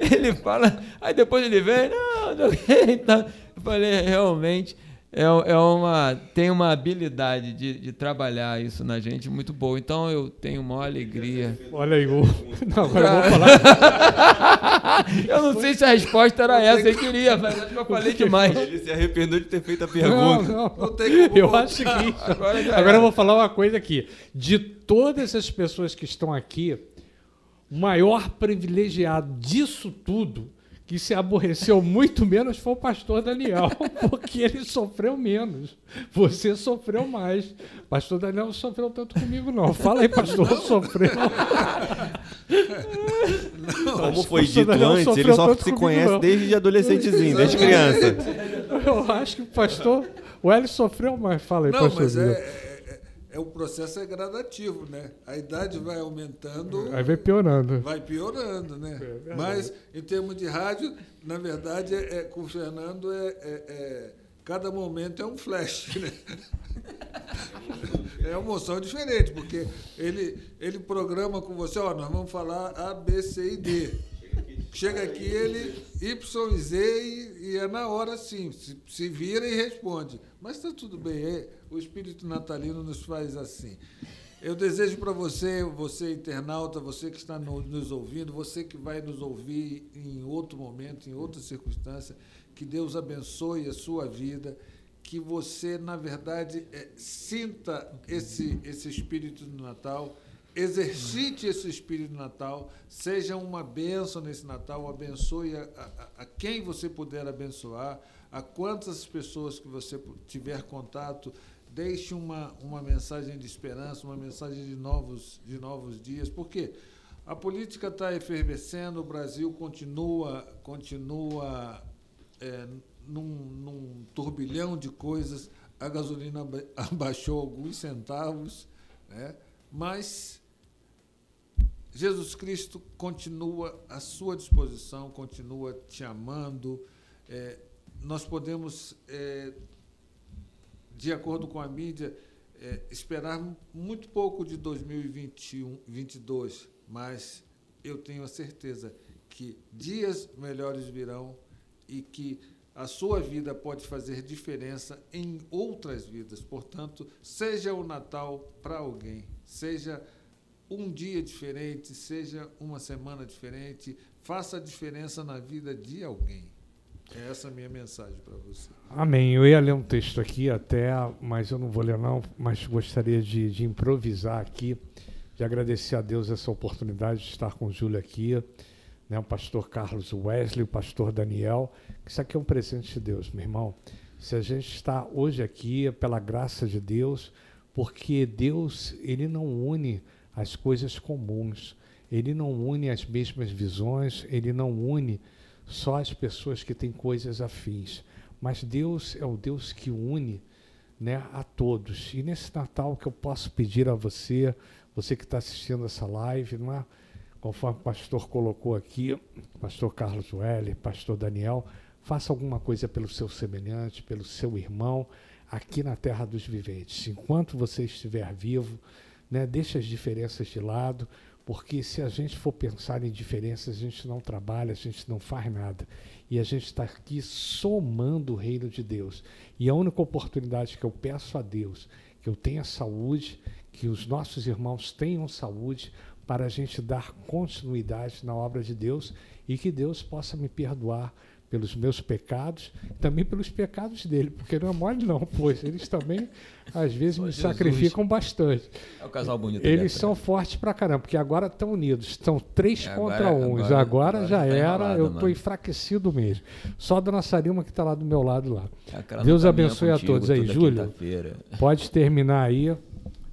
[SPEAKER 2] ele fala, aí depois ele vem, não, não, então, eu falei, realmente é, é uma, tem uma habilidade de, de trabalhar isso na gente muito boa. Então eu tenho uma alegria.
[SPEAKER 1] Olha aí, o... (laughs) não, agora eu vou falar. (laughs)
[SPEAKER 2] eu não sei se a resposta era essa, eu queria, mas acho que eu falei demais.
[SPEAKER 4] Ele se arrependeu de ter feito a pergunta.
[SPEAKER 1] Não, não. não tem como eu acho o seguinte, agora, agora eu vou falar uma coisa aqui. De todas as pessoas que estão aqui, o maior privilegiado disso tudo que se aborreceu muito menos foi o pastor Daniel, (laughs) porque ele sofreu menos. Você sofreu mais. Pastor Daniel não sofreu tanto comigo, não. Fala aí, pastor, não. sofreu.
[SPEAKER 4] Não, Como foi dito antes, ele só se conhece não. desde adolescentezinho, desde criança.
[SPEAKER 1] Eu acho que o pastor. O Hélio sofreu mais. Fala aí,
[SPEAKER 3] não,
[SPEAKER 1] pastor.
[SPEAKER 3] Mas é, é o processo é gradativo, né? A idade vai aumentando.
[SPEAKER 1] Aí vai piorando.
[SPEAKER 3] Vai piorando, né? É Mas em termos de rádio, na verdade, é, é com o Fernando é, é, é, cada momento é um flash, (laughs) né? É uma emoção diferente, porque ele, ele programa com você, ó, nós vamos falar A, B, C e D. Chega aqui, ele Y, Z e, e é na hora sim, se, se vira e responde. Mas está tudo bem, é, o espírito natalino nos faz assim. Eu desejo para você, você internauta, você que está no, nos ouvindo, você que vai nos ouvir em outro momento, em outra circunstância, que Deus abençoe a sua vida, que você, na verdade, é, sinta esse, esse espírito do Natal, exercite esse espírito Natal, seja uma bênção nesse Natal, abençoe a, a, a quem você puder abençoar, a quantas pessoas que você tiver contato, deixe uma, uma mensagem de esperança, uma mensagem de novos, de novos dias, porque a política está efervescendo, o Brasil continua, continua é, num, num turbilhão de coisas, a gasolina (laughs) abaixou alguns centavos, né? mas Jesus Cristo continua à sua disposição, continua te amando. É, nós podemos, é, de acordo com a mídia, é, esperar muito pouco de 2021, 2022, mas eu tenho a certeza que dias melhores virão e que a sua vida pode fazer diferença em outras vidas. Portanto, seja o Natal para alguém, seja um dia diferente, seja uma semana diferente, faça a diferença na vida de alguém. É essa a minha mensagem para você.
[SPEAKER 1] Amém. Eu ia ler um texto aqui até, mas eu não vou ler não, mas gostaria de, de improvisar aqui, de agradecer a Deus essa oportunidade de estar com o Júlio aqui, né, o pastor Carlos Wesley, o pastor Daniel, isso aqui é um presente de Deus, meu irmão. Se a gente está hoje aqui é pela graça de Deus, porque Deus, ele não une as coisas comuns, ele não une as mesmas visões, ele não une só as pessoas que têm coisas afins, mas Deus é o Deus que une né, a todos. E nesse Natal que eu posso pedir a você, você que está assistindo essa live, não é? conforme o pastor colocou aqui, pastor Carlos Welly, pastor Daniel, faça alguma coisa pelo seu semelhante, pelo seu irmão, aqui na terra dos viventes. Enquanto você estiver vivo, né, deixe as diferenças de lado, porque se a gente for pensar em diferenças, a gente não trabalha, a gente não faz nada. E a gente está aqui somando o reino de Deus. E a única oportunidade que eu peço a Deus, que eu tenha saúde, que os nossos irmãos tenham saúde, para a gente dar continuidade na obra de Deus e que Deus possa me perdoar pelos meus pecados, também pelos pecados dele, porque não é mole não, pois eles também às vezes me Jesus. sacrificam bastante.
[SPEAKER 2] É o casal bonito.
[SPEAKER 1] Eles são fortes pra caramba, porque agora estão unidos, estão três é, contra agora, uns. Agora, agora, agora já tá era, eu estou enfraquecido mesmo. Só a dona Sarima que está lá do meu lado lá. Deus abençoe a todos aí, Júlio. Pode terminar aí.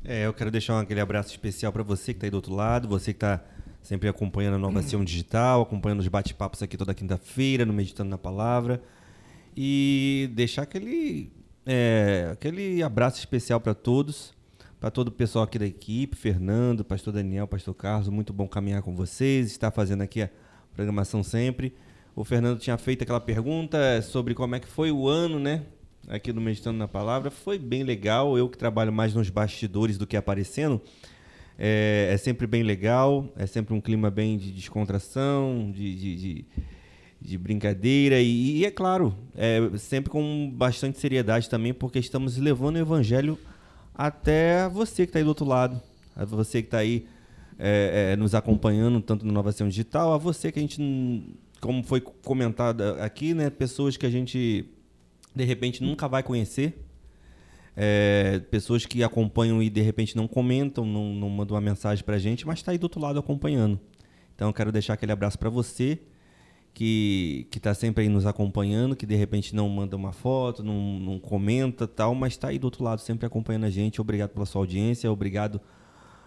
[SPEAKER 4] É, eu quero deixar aquele abraço especial para você que está aí do outro lado, você que está sempre acompanhando a Nova Sião Digital, acompanhando os bate-papos aqui toda quinta-feira, no Meditando na Palavra. E deixar aquele, é, aquele abraço especial para todos, para todo o pessoal aqui da equipe, Fernando, Pastor Daniel, Pastor Carlos, muito bom caminhar com vocês, estar fazendo aqui a programação sempre. O Fernando tinha feito aquela pergunta sobre como é que foi o ano, né? aqui no Meditando na Palavra. Foi bem legal. Eu que trabalho mais nos bastidores do que aparecendo. É, é sempre bem legal, é sempre um clima bem de descontração, de, de, de, de brincadeira e, e, é claro, é sempre com bastante seriedade também, porque estamos levando o evangelho até você que está aí do outro lado, a você que está aí é, é, nos acompanhando, tanto no Inovação Digital, a você que a gente, como foi comentado aqui, né, pessoas que a gente de repente nunca vai conhecer. É, pessoas que acompanham e de repente não comentam, não, não mandam uma mensagem para a gente, mas está aí do outro lado acompanhando. Então eu quero deixar aquele abraço para você que está sempre aí nos acompanhando, que de repente não manda uma foto, não, não comenta tal, mas está aí do outro lado sempre acompanhando a gente. Obrigado pela sua audiência, obrigado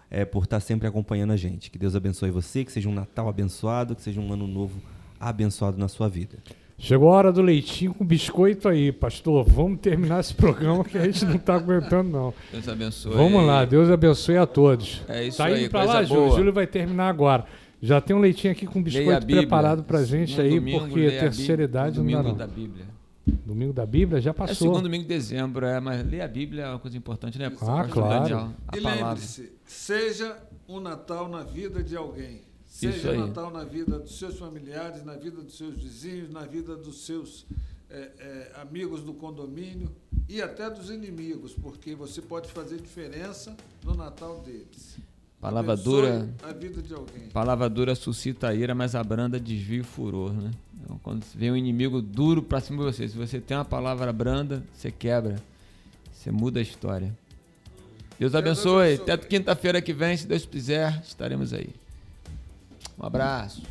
[SPEAKER 4] é, por estar tá sempre acompanhando a gente. Que Deus abençoe você, que seja um Natal abençoado, que seja um ano novo abençoado na sua vida.
[SPEAKER 1] Chegou a hora do leitinho com biscoito aí, pastor. Vamos terminar esse programa que a gente não está aguentando, não.
[SPEAKER 2] Deus abençoe.
[SPEAKER 1] Vamos lá, Deus abençoe a todos.
[SPEAKER 2] É isso
[SPEAKER 1] tá
[SPEAKER 2] indo
[SPEAKER 1] aí, para lá, Júlio. Júlio vai terminar agora. Já tem um leitinho aqui com biscoito preparado para gente aí, domingo, porque terceira idade não dá não.
[SPEAKER 2] da Bíblia.
[SPEAKER 1] Domingo da Bíblia já passou. É
[SPEAKER 2] segundo domingo de dezembro, é, mas ler a Bíblia é uma coisa importante, né?
[SPEAKER 1] Ah, claro. Daniel,
[SPEAKER 3] e lembre-se, seja um Natal na vida de alguém. Seja Natal na vida dos seus familiares, na vida dos seus vizinhos, na vida dos seus é, é, amigos do condomínio e até dos inimigos, porque você pode fazer diferença no Natal deles.
[SPEAKER 2] Palavra dura.
[SPEAKER 3] A vida de alguém.
[SPEAKER 2] Palavra dura suscita a ira, mas a branda desvia o furor, né? Então, quando vem um inimigo duro pra cima de você, se você tem uma palavra branda, você quebra. Você muda a história. Deus abençoe.
[SPEAKER 3] abençoe.
[SPEAKER 2] Até quinta-feira que vem, se Deus quiser, estaremos aí. Um abraço.